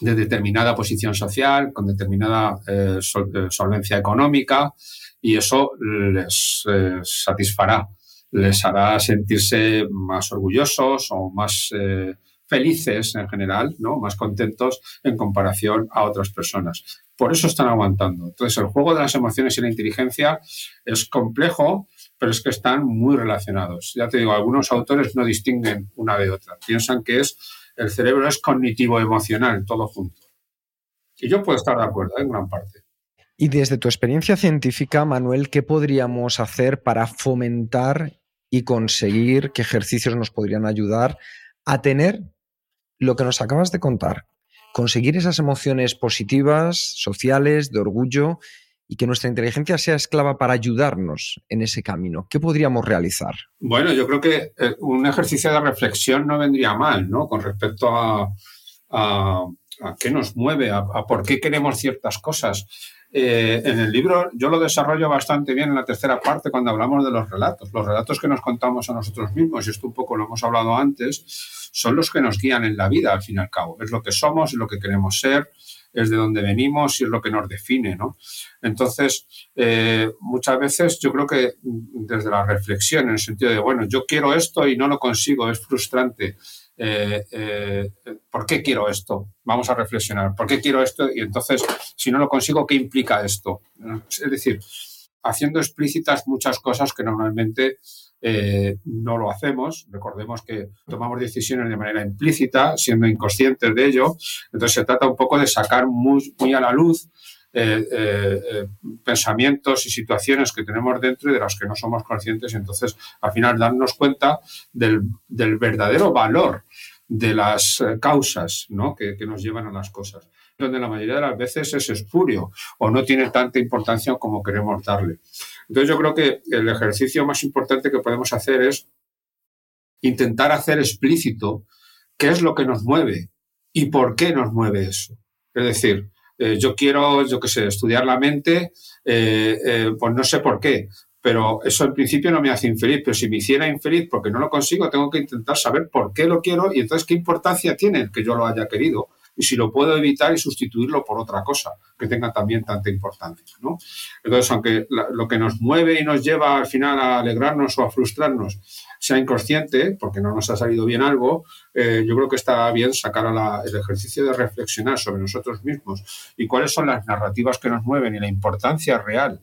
de determinada posición social, con determinada eh, eh, solvencia económica, y eso les satisfará, les hará sentirse más orgullosos o más felices en general, ¿no? más contentos en comparación a otras personas. Por eso están aguantando. Entonces, el juego de las emociones y la inteligencia es complejo, pero es que están muy relacionados. Ya te digo, algunos autores no distinguen una de otra. Piensan que es el cerebro es cognitivo-emocional, todo junto. Y yo puedo estar de acuerdo ¿eh? en gran parte. Y desde tu experiencia científica, Manuel, ¿qué podríamos hacer para fomentar y conseguir qué ejercicios nos podrían ayudar a tener lo que nos acabas de contar? Conseguir esas emociones positivas, sociales, de orgullo y que nuestra inteligencia sea esclava para ayudarnos en ese camino? ¿Qué podríamos realizar? Bueno, yo creo que eh, un ejercicio de reflexión no vendría mal, ¿no? Con respecto a, a, qué nos mueve, a, por qué queremos ciertas cosas. Eh, en el libro yo lo desarrollo bastante bien en la tercera parte cuando hablamos de los relatos. Los relatos que nos contamos a nosotros mismos, y esto un poco lo hemos hablado antes, son los que nos guían en la vida, al fin y al cabo. Es lo que somos, es lo que queremos ser, es de dónde venimos y es lo que nos define, ¿no? Entonces, eh, muchas veces yo creo que desde la reflexión, en el sentido de, bueno, yo quiero esto y no lo consigo, es frustrante. Eh, eh, ¿Por qué quiero esto? Vamos a reflexionar. ¿Por qué quiero esto? Y entonces, si no lo consigo, ¿qué implica esto? Es decir, haciendo explícitas muchas cosas que normalmente eh, no lo hacemos. Recordemos que tomamos decisiones de manera implícita, siendo inconscientes de ello. Entonces se trata un poco de sacar muy, a la luz eh, eh, pensamientos y situaciones que tenemos dentro y de las que no somos conscientes y entonces al final darnos cuenta del, verdadero valor de las causas que, que nos llevan a las cosas donde la mayoría de las veces es espurio o no tiene tanta importancia como queremos darle. Entonces yo creo que el ejercicio más importante que podemos hacer es intentar hacer explícito qué es lo que nos mueve y por qué nos mueve eso. Es decir, eh, yo quiero, yo qué sé, estudiar la mente, eh, eh, pues no sé por qué, pero eso en principio no me hace infeliz, pero si me hiciera infeliz porque no lo consigo, tengo que intentar saber por qué lo quiero y entonces qué importancia tiene que yo lo haya querido y si lo puedo evitar y sustituirlo por otra cosa que tenga también tanta importancia. ¿no? Entonces, aunque lo que nos mueve y nos lleva al final a alegrarnos o a frustrarnos sea inconsciente, porque no nos ha salido bien algo, eh, yo creo que está bien sacar el ejercicio de reflexionar sobre nosotros mismos y cuáles son las narrativas que nos mueven y la importancia real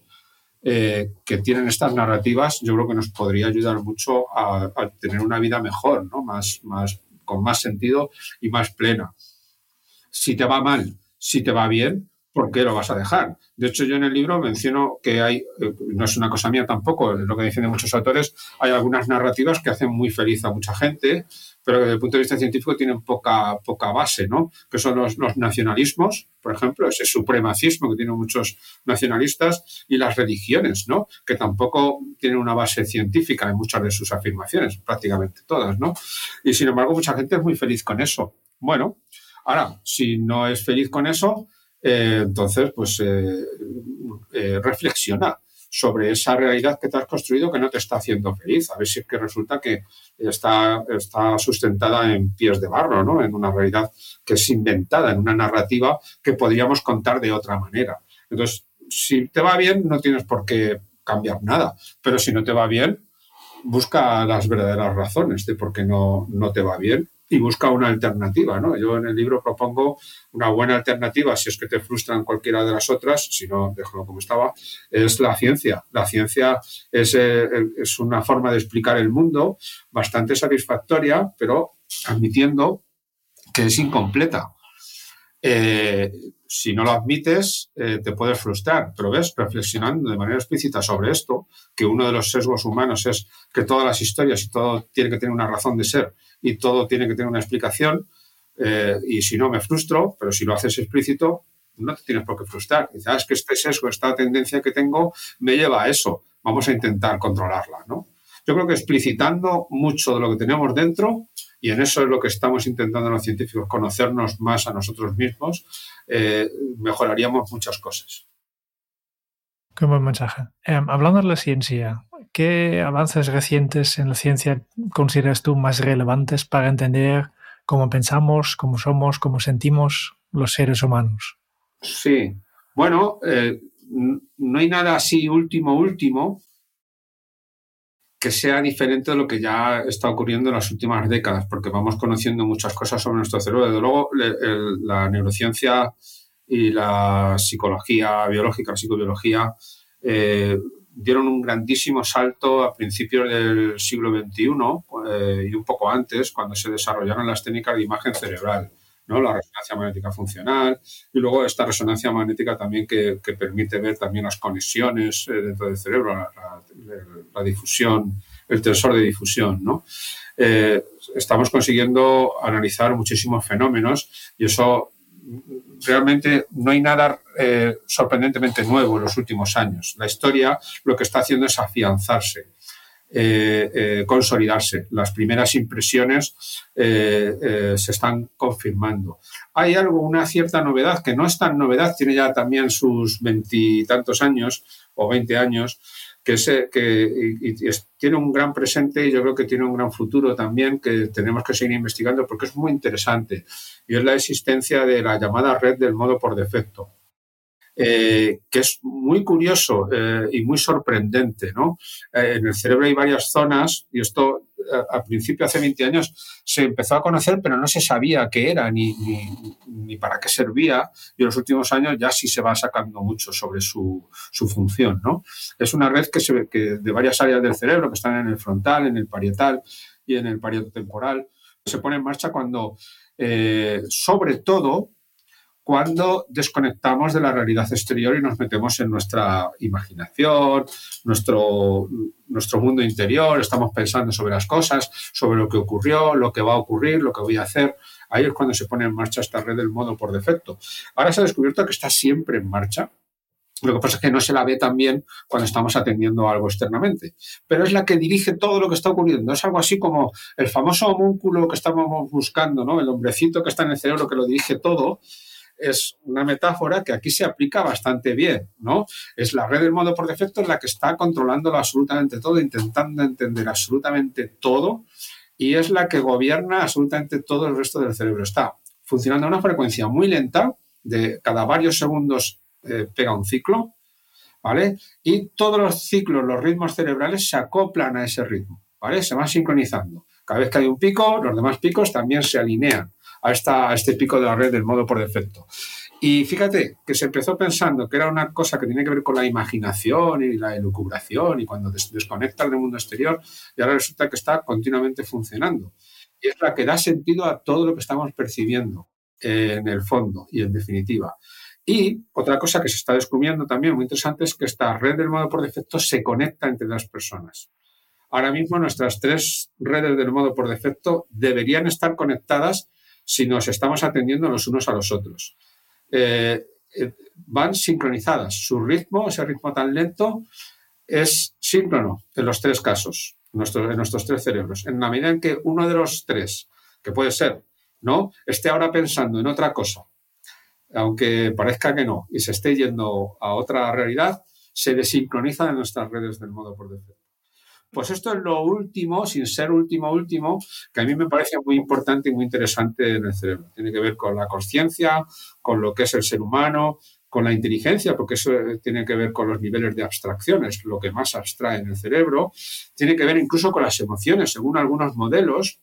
eh, que tienen estas narrativas, yo creo que nos podría ayudar mucho a, a tener una vida mejor, ¿no? más, más, con más sentido y más plena si te va mal, si te va bien, ¿por qué lo vas a dejar? De hecho, yo en el libro menciono que hay, eh, no es una cosa mía tampoco, es lo que dicen muchos autores, hay algunas narrativas que hacen muy feliz a mucha gente, pero desde el punto de vista científico tienen poca, poca base, ¿no? Que son los, nacionalismos, por ejemplo, ese supremacismo que tienen muchos nacionalistas, y las religiones, ¿no? Que tampoco tienen una base científica en muchas de sus afirmaciones, prácticamente todas, ¿no? Y sin embargo, mucha gente es muy feliz con eso. Bueno, Ahora, si no es feliz con eso, eh, entonces, pues eh, eh, reflexiona sobre esa realidad que te has construido que no te está haciendo feliz. A ver si es que resulta que está, está sustentada en pies de barro, ¿no? En una realidad que es inventada, en una narrativa que podríamos contar de otra manera. Entonces, si te va bien, no tienes por qué cambiar nada. Pero si no te va bien, busca las verdaderas razones de por qué no, no te va bien y busca una alternativa. ¿no? Yo en el libro propongo una buena alternativa, si es que te frustran cualquiera de las otras, si no, déjalo como estaba, es la ciencia. La ciencia es, eh, es una forma de explicar el mundo bastante satisfactoria, pero admitiendo que es incompleta. Eh, si no lo admites, eh, te puedes frustrar, pero ves, reflexionando de manera explícita sobre esto, que uno de los sesgos humanos es que todas las historias y todo tiene que tener una razón de ser y todo tiene que tener una explicación, eh, y si no me frustro, pero si lo haces explícito, no te tienes por qué frustrar. Dices, ah, es que este sesgo, esta tendencia que tengo me lleva a eso. Vamos a intentar controlarla, ¿no? Yo creo que explicitando mucho de lo que tenemos dentro, y en eso es lo que estamos intentando los científicos, conocernos más a nosotros mismos, eh, mejoraríamos muchas cosas. Qué buen mensaje. Em, hablando de la ciencia, ¿qué avances recientes en la ciencia consideras tú más relevantes para entender cómo pensamos, cómo somos, cómo sentimos los seres humanos? Sí, bueno, eh, no hay nada así último, último, que sea diferente de lo que ya está ocurriendo en las últimas décadas, porque vamos conociendo muchas cosas sobre nuestro cerebro. Desde luego, la neurociencia y la psicología biológica, la psicobiología, eh, dieron un grandísimo salto a principios del siglo XXI eh, y un poco antes, cuando se desarrollaron las técnicas de imagen cerebral. ¿No? la resonancia magnética funcional y luego esta resonancia magnética también que, permite ver también las conexiones eh, dentro del cerebro, la, difusión, el tensor de difusión. ¿no? Eh, estamos consiguiendo analizar muchísimos fenómenos y eso realmente no hay nada eh, sorprendentemente nuevo en los últimos años. La historia lo que está haciendo es afianzarse. Eh, eh, consolidarse. Las primeras impresiones se están confirmando. Hay algo, una cierta novedad, que no es tan novedad, tiene ya también sus veintitantos años o veinte años, que, que tiene un gran presente y yo creo que tiene un gran futuro también que tenemos que seguir investigando porque es muy interesante y es la existencia de la llamada red del modo por defecto. Eh, que es muy curioso eh, y muy sorprendente. ¿no? Eh, en el cerebro hay varias zonas, y esto al principio, hace 20 años, se empezó a conocer, pero no se sabía qué era ni, ni, para qué servía, y en los últimos años ya sí se va sacando mucho sobre su, su función. ¿no? Es una red que, se, que de varias áreas del cerebro, que están en el frontal, en el parietal y en el temporal, se pone en marcha cuando, sobre todo, cuando desconectamos de la realidad exterior y nos metemos en nuestra imaginación, nuestro, nuestro mundo interior, estamos pensando sobre las cosas, sobre lo que ocurrió, lo que va a ocurrir, lo que voy a hacer. Ahí es cuando se pone en marcha esta red del modo por defecto. Ahora se ha descubierto que está siempre en marcha. Lo que pasa es que no se la ve tan bien cuando estamos atendiendo algo externamente. Pero es la que dirige todo lo que está ocurriendo. Es algo así como el famoso homúnculo que estábamos buscando, ¿no? El hombrecito que está en el cerebro que lo dirige todo es una metáfora que aquí se aplica bastante bien, ¿no? Es la red del modo por defecto la que está controlando absolutamente todo, intentando entender absolutamente todo y es la que gobierna absolutamente todo el resto del cerebro. Está funcionando a una frecuencia muy lenta, de cada varios segundos eh, pega un ciclo, ¿vale? Y todos los ciclos, los ritmos cerebrales se acoplan a ese ritmo, ¿vale? Se van sincronizando. Cada vez que hay un pico, los demás picos también se alinean a, esta, este pico de la red del modo por defecto. Y fíjate que se empezó pensando que era una cosa que tiene que ver con la imaginación y la elucubración y cuando desconectas del mundo exterior y ahora resulta que está continuamente funcionando. Y es la que da sentido a todo lo que estamos percibiendo en el fondo y en definitiva. Y otra cosa que se está descubriendo también muy interesante es que esta red del modo por defecto se conecta entre las personas. Ahora mismo nuestras tres redes del modo por defecto deberían estar conectadas si nos estamos atendiendo los unos a los otros. Eh, eh, van sincronizadas. Su ritmo, ese ritmo tan lento, es síncrono en los tres casos, en nuestros, tres cerebros. En la medida en que uno de los tres, que puede ser, ¿no? esté ahora pensando en otra cosa, aunque parezca que no, y se esté yendo a otra realidad, se desincroniza de nuestras redes del modo por defecto. Pues esto es lo último, sin ser último, último, que a mí me parece muy importante y muy interesante en el cerebro. Tiene que ver con la conciencia, con lo que es el ser humano, con la inteligencia, porque eso tiene que ver con los niveles de abstracciones, lo que más abstrae en el cerebro. Tiene que ver incluso con las emociones, según algunos modelos.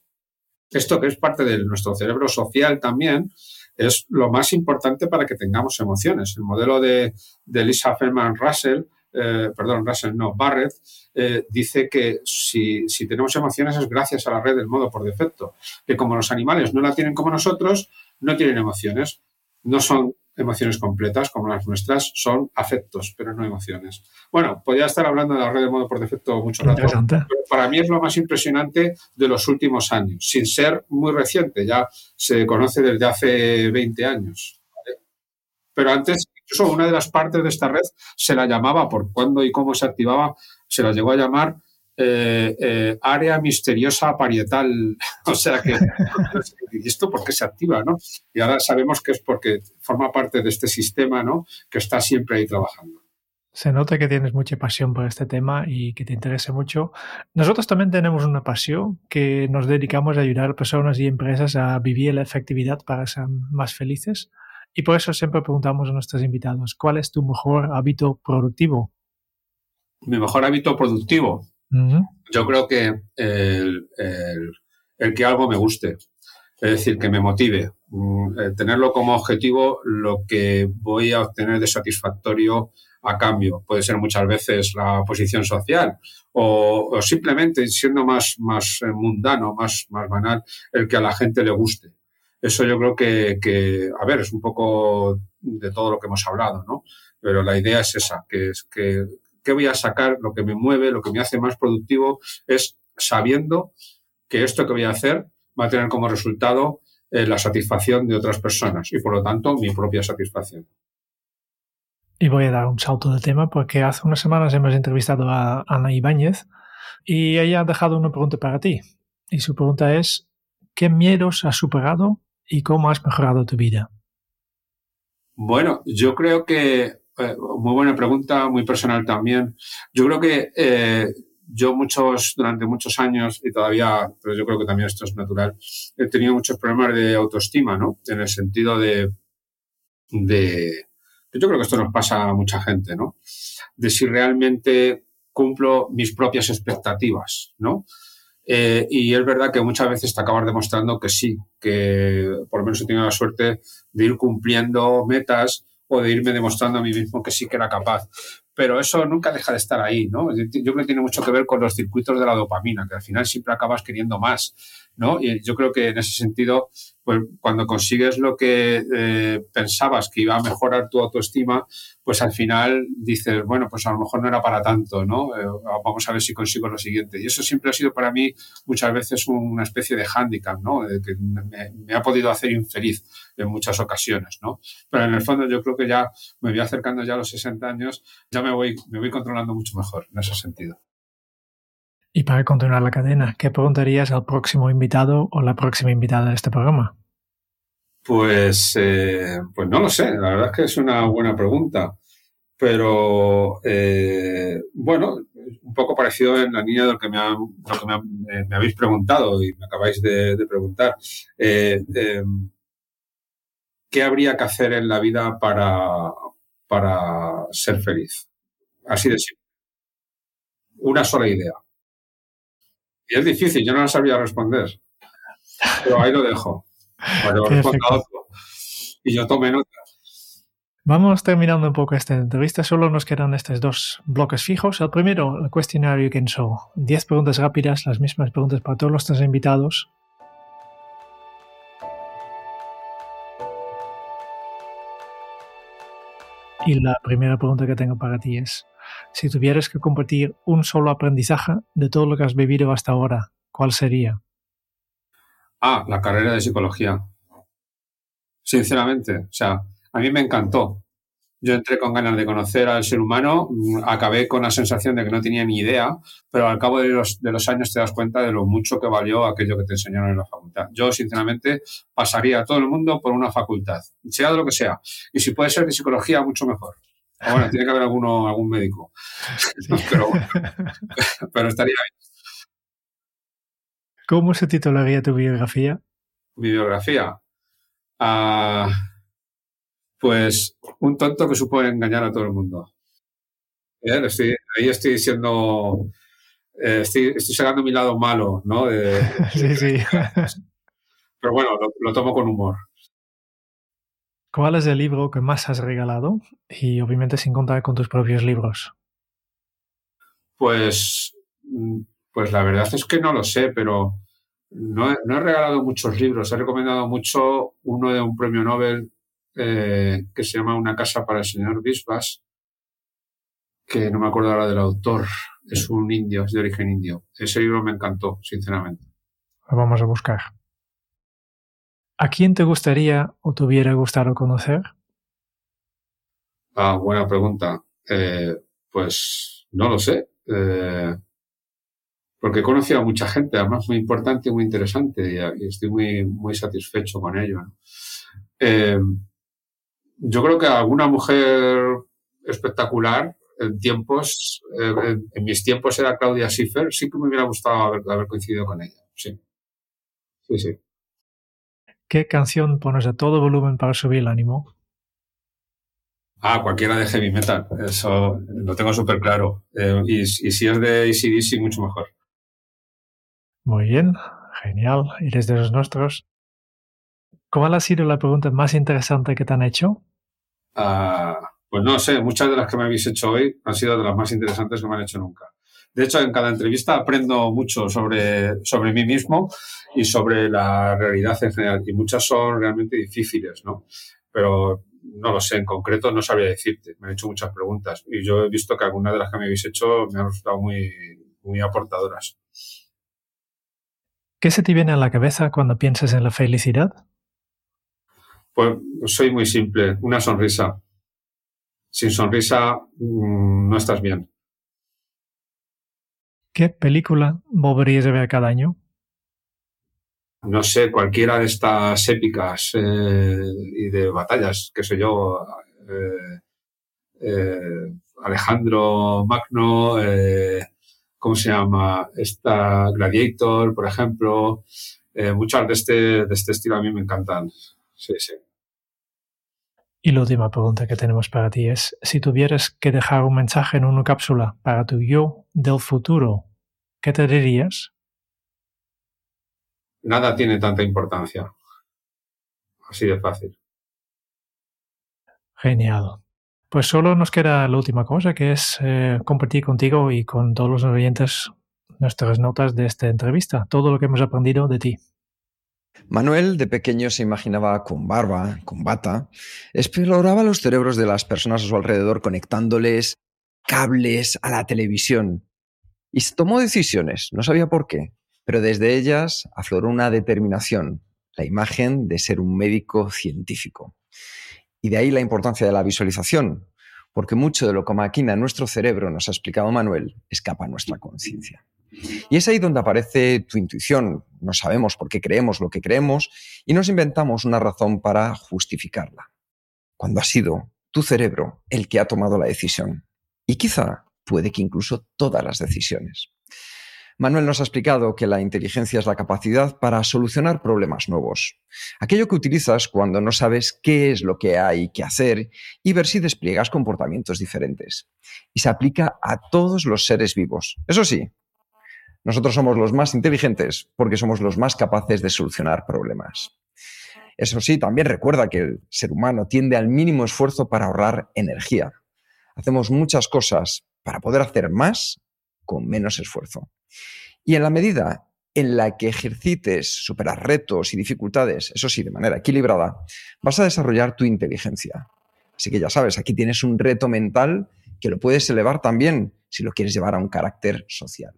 Esto que es parte de nuestro cerebro social también, es lo más importante para que tengamos emociones. El modelo de, de Lisa Feldman Russell eh, perdón, Russell no, Barrett, eh, dice que si, tenemos emociones es gracias a la red del modo por defecto, que como los animales no la tienen como nosotros, no tienen emociones, no son emociones completas como las nuestras, son afectos, pero no emociones. Bueno, podría estar hablando de la red del modo por defecto mucho rato, pero para mí es lo más impresionante de los últimos años, sin ser muy reciente, ya se conoce desde hace 20 años. Pero antes, incluso una de las partes de esta red se la llamaba, por cuándo y cómo se activaba, se la llegó a llamar eh, eh, área misteriosa parietal. o sea que, ¿y esto por qué se activa? ¿no? Y ahora sabemos que es porque forma parte de este sistema ¿no? que está siempre ahí trabajando. Se nota que tienes mucha pasión por este tema y que te interesa mucho. Nosotros también tenemos una pasión que nos dedicamos a ayudar a personas y empresas a vivir la efectividad para ser más felices. Y por eso siempre preguntamos a nuestros invitados, ¿cuál es tu mejor hábito productivo? Mi mejor hábito productivo. Yo creo que el, que algo me guste, es decir, que me motive, mm, eh, tenerlo como objetivo lo que voy a obtener de satisfactorio a cambio. Puede ser muchas veces la posición social o, simplemente siendo más, más eh, mundano, más, más banal, el que a la gente le guste. Eso yo creo que, a ver, es un poco de todo lo que hemos hablado, ¿no? Pero la idea es esa, que es que, ¿qué voy a sacar? Lo que me mueve, lo que me hace más productivo es sabiendo que esto que voy a hacer va a tener como resultado eh, la satisfacción de otras personas y por lo tanto mi propia satisfacción. Y voy a dar un salto de tema porque hace unas semanas hemos entrevistado a Ana Ibáñez y ella ha dejado una pregunta para ti. Y su pregunta es, ¿qué miedos has superado y cómo has mejorado tu vida? Bueno, yo creo que, eh, muy buena pregunta, muy personal también. Yo creo que eh, yo muchos, durante muchos años, y todavía, pero yo creo que también esto es natural, he tenido muchos problemas de autoestima, ¿no? En el sentido de, de yo creo que esto nos pasa a mucha gente, ¿no? De si realmente cumplo mis propias expectativas, ¿no? Eh, y es verdad que muchas veces te acabas demostrando que sí, que por lo menos he tenido la suerte de ir cumpliendo metas o de irme demostrando a mí mismo que sí que era capaz. Pero eso nunca deja de estar ahí, ¿no? Yo creo que tiene mucho que ver con los circuitos de la dopamina, que al final siempre acabas queriendo más, ¿no? Y yo creo que en ese sentido pues cuando consigues lo que eh, pensabas que iba a mejorar tu autoestima, pues al final dices, bueno, pues a lo mejor no era para tanto, ¿no? Eh, vamos a ver si consigo lo siguiente. Y eso siempre ha sido para mí muchas veces una especie de hándicap, ¿no? que me, ha podido hacer infeliz en muchas ocasiones, ¿no? Pero en el fondo yo creo que ya me voy acercando ya a los 60 años, ya me voy, me voy controlando mucho mejor en ese sentido. Y para continuar la cadena, ¿qué preguntarías al próximo invitado o la próxima invitada de este programa? Pues, eh, pues no lo sé, la verdad es que es una buena pregunta. Pero eh, bueno, un poco parecido en la línea de lo que me, eh, me, habéis preguntado y me acabáis de, preguntar. Em, ¿Qué habría que hacer en la vida para, para ser feliz? Así de simple. Una sola idea. Y es difícil, yo no lo sabía responder. Pero ahí lo dejo. Y yo tomé nota. Vamos terminando un poco esta entrevista. Solo nos quedan estos dos bloques fijos. El primero, el cuestionario Kenso. Diez preguntas rápidas, las mismas preguntas para todos los tres invitados. Y la primera pregunta que tengo para ti es, si tuvieras que compartir un solo aprendizaje de todo lo que has vivido hasta ahora, ¿cuál sería? Ah, la carrera de psicología. Sinceramente, o sea, a mí me encantó. Yo entré con ganas de conocer al ser humano, acabé con la sensación de que no tenía ni idea, pero al cabo de los, de los años te das cuenta de lo mucho que valió aquello que te enseñaron en la facultad. Yo, sinceramente, pasaría a todo el mundo por una facultad, sea de lo que sea. Y si puede ser de psicología, mucho mejor. Bueno, tiene que haber alguno, algún médico. pero, pero estaría bien. ¿Cómo se titularía tu biografía? Mi biografía. Ah, pues un tonto que supo engañar a todo el mundo. ¿Eh? ahí estoy diciendo, eh, estoy, sacando mi lado malo, ¿no? sí, sí. Pero bueno, lo, tomo con humor. ¿Cuál es el libro que más has regalado? Y obviamente sin contar con tus propios libros. Pues, mm, pues la verdad es que no lo sé, pero no he, regalado muchos libros, he recomendado mucho uno de un premio Nobel eh, que se llama Una casa para el señor Bisbas, que no me acuerdo ahora del autor, es un indio, es de origen indio. Ese libro me encantó, sinceramente. Lo vamos a buscar. ¿A quién te gustaría o te hubiera gustado conocer? Ah, buena pregunta. Eh, pues no lo sé. Eh, porque he conocido a mucha gente, además muy importante y muy interesante, y, estoy muy, muy satisfecho con ello. Eh, yo creo que alguna mujer espectacular en tiempos, en, mis tiempos era Claudia Schiffer, sí que me hubiera gustado haber, haber coincidido con ella. Sí. Sí, sí. ¿Qué canción pones a todo volumen para subir el ánimo? Ah, cualquiera de heavy metal, eso lo tengo súper claro. Eh, y, si es de ACDC, mucho mejor. Muy bien, genial, eres de los nuestros. ¿Cuál ha sido la pregunta más interesante que te han hecho? Ah, pues no sé, muchas de las que me habéis hecho hoy han sido de las más interesantes que me han hecho nunca. De hecho, en cada entrevista aprendo mucho sobre, sobre mí mismo y sobre la realidad en general. Y muchas son realmente difíciles, ¿no? Pero no lo sé, en concreto no sabría decirte. Me han hecho muchas preguntas y yo he visto que algunas de las que me habéis hecho me han resultado muy, muy aportadoras. ¿Qué se te viene a la cabeza cuando piensas en la felicidad? Pues soy muy simple, una sonrisa. Sin sonrisa mm, no estás bien. ¿Qué película volverías a ver cada año? no sé, cualquiera de estas épicas eh, y de batallas, que soy yo, eh, eh, Alejandro Magno, ¿cómo se llama? Esta Gladiator, por ejemplo. muchas de este, de este estilo a mí me encantan. Sí, sí. Y la última pregunta que tenemos para ti es, si tuvieras que dejar un mensaje en una cápsula para tu yo del futuro, ¿qué te dirías? nada tiene tanta importancia. Así de fácil. Genial. Pues solo nos queda la última cosa, que es eh, compartir contigo y con todos los oyentes nuestras notas de esta entrevista, todo lo que hemos aprendido de ti. Manuel de pequeño se imaginaba con barba, con bata, exploraba los cerebros de las personas a su alrededor conectándoles cables a la televisión y tomó decisiones, no sabía por qué, pero desde ellas afloró una determinación, la imagen de ser un médico científico. Y de ahí la importancia de la visualización, porque mucho de lo que maquina nuestro cerebro, nos ha explicado Manuel, escapa a nuestra conciencia. Y es ahí donde aparece tu intuición. No sabemos por qué creemos lo que creemos y nos inventamos una razón para justificarla. Cuando ha sido tu cerebro el que ha tomado la decisión. Y quizá puede que incluso todas las decisiones. Manuel nos ha explicado que la inteligencia es la capacidad para solucionar problemas nuevos. Aquello que utilizas cuando no sabes qué es lo que hay que hacer y ver si despliegas comportamientos diferentes. Y se aplica a todos los seres vivos. Eso sí, nosotros somos los más inteligentes porque somos los más capaces de solucionar problemas. Eso sí, también recuerda que el ser humano tiende al mínimo esfuerzo para ahorrar energía. Hacemos muchas cosas para poder hacer más con menos esfuerzo. Y en la medida en la que ejercites superar retos y dificultades, eso sí, de manera equilibrada, vas a desarrollar tu inteligencia. Así que ya sabes, aquí tienes un reto mental que lo puedes elevar también si lo quieres llevar a un carácter social.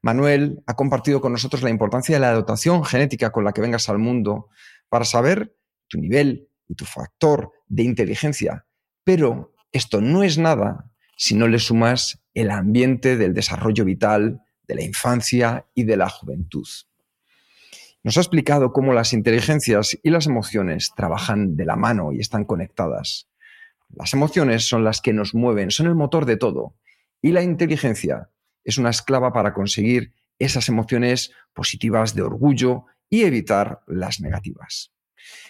Manuel ha compartido con nosotros la importancia de la dotación genética con la que vengas al mundo para saber tu nivel y tu factor de inteligencia. Pero esto no es nada si no le sumas el ambiente del desarrollo vital, de la infancia y de la juventud. Nos ha explicado cómo las inteligencias y las emociones trabajan de la mano y están conectadas. Las emociones son las que nos mueven, son el motor de todo. Y la inteligencia es una esclava para conseguir esas emociones positivas de orgullo y evitar las negativas.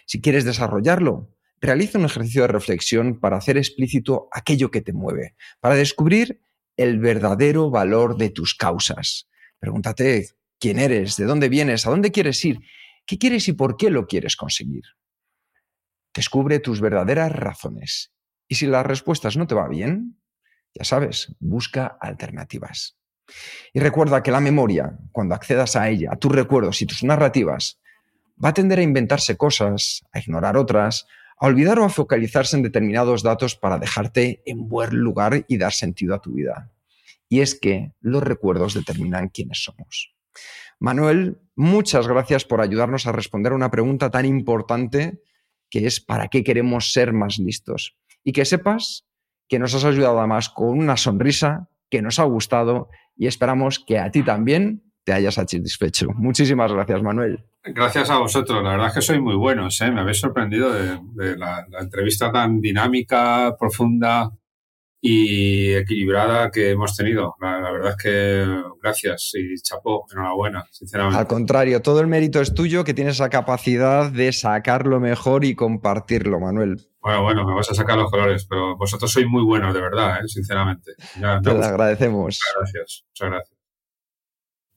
Si quieres desarrollarlo, realiza un ejercicio de reflexión para hacer explícito aquello que te mueve, para descubrir el verdadero valor de tus causas. Pregúntate quién eres, de dónde vienes, a dónde quieres ir, qué quieres y por qué lo quieres conseguir. Descubre tus verdaderas razones. Y si las respuestas no te van bien, ya sabes, busca alternativas. Y recuerda que la memoria, cuando accedas a ella, a tus recuerdos y tus narrativas, va a tender a inventarse cosas, a ignorar otras, a olvidar o a focalizarse en determinados datos para dejarte en buen lugar y dar sentido a tu vida. Y es que los recuerdos determinan quiénes somos. Manuel, muchas gracias por ayudarnos a responder a una pregunta tan importante que es ¿para qué queremos ser más listos? y que sepas que nos has ayudado además con una sonrisa, que nos ha gustado y esperamos que a ti también te hayas satisfecho. Muchísimas gracias, Manuel. Gracias a vosotros. La verdad es que sois muy buenos. ¿eh? Me habéis sorprendido de, la, entrevista tan dinámica, profunda y equilibrada que hemos tenido. La, verdad es que gracias y chapó, enhorabuena, sinceramente. Al contrario, todo el mérito es tuyo, que tienes esa capacidad de sacarlo mejor y compartirlo, Manuel. Bueno, bueno, me vas a sacar los colores, pero vosotros sois muy buenos, de verdad, ¿eh? sinceramente. Te lo agradecemos. Muchas gracias, muchas gracias.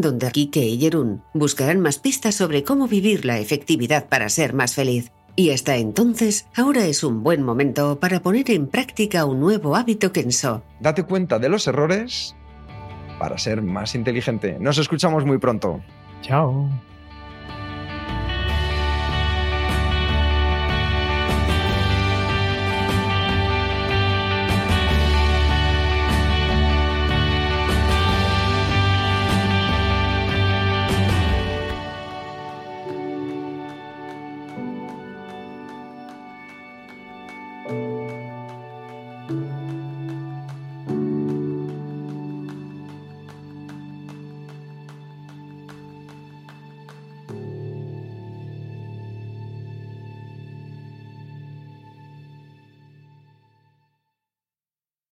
donde Kike y Jerún buscarán más pistas sobre cómo vivir la efectividad para ser más feliz. Y hasta entonces, ahora es un buen momento para poner en práctica un nuevo hábito Kenso. Date cuenta de los errores para ser más inteligente. Nos escuchamos muy pronto. Chao.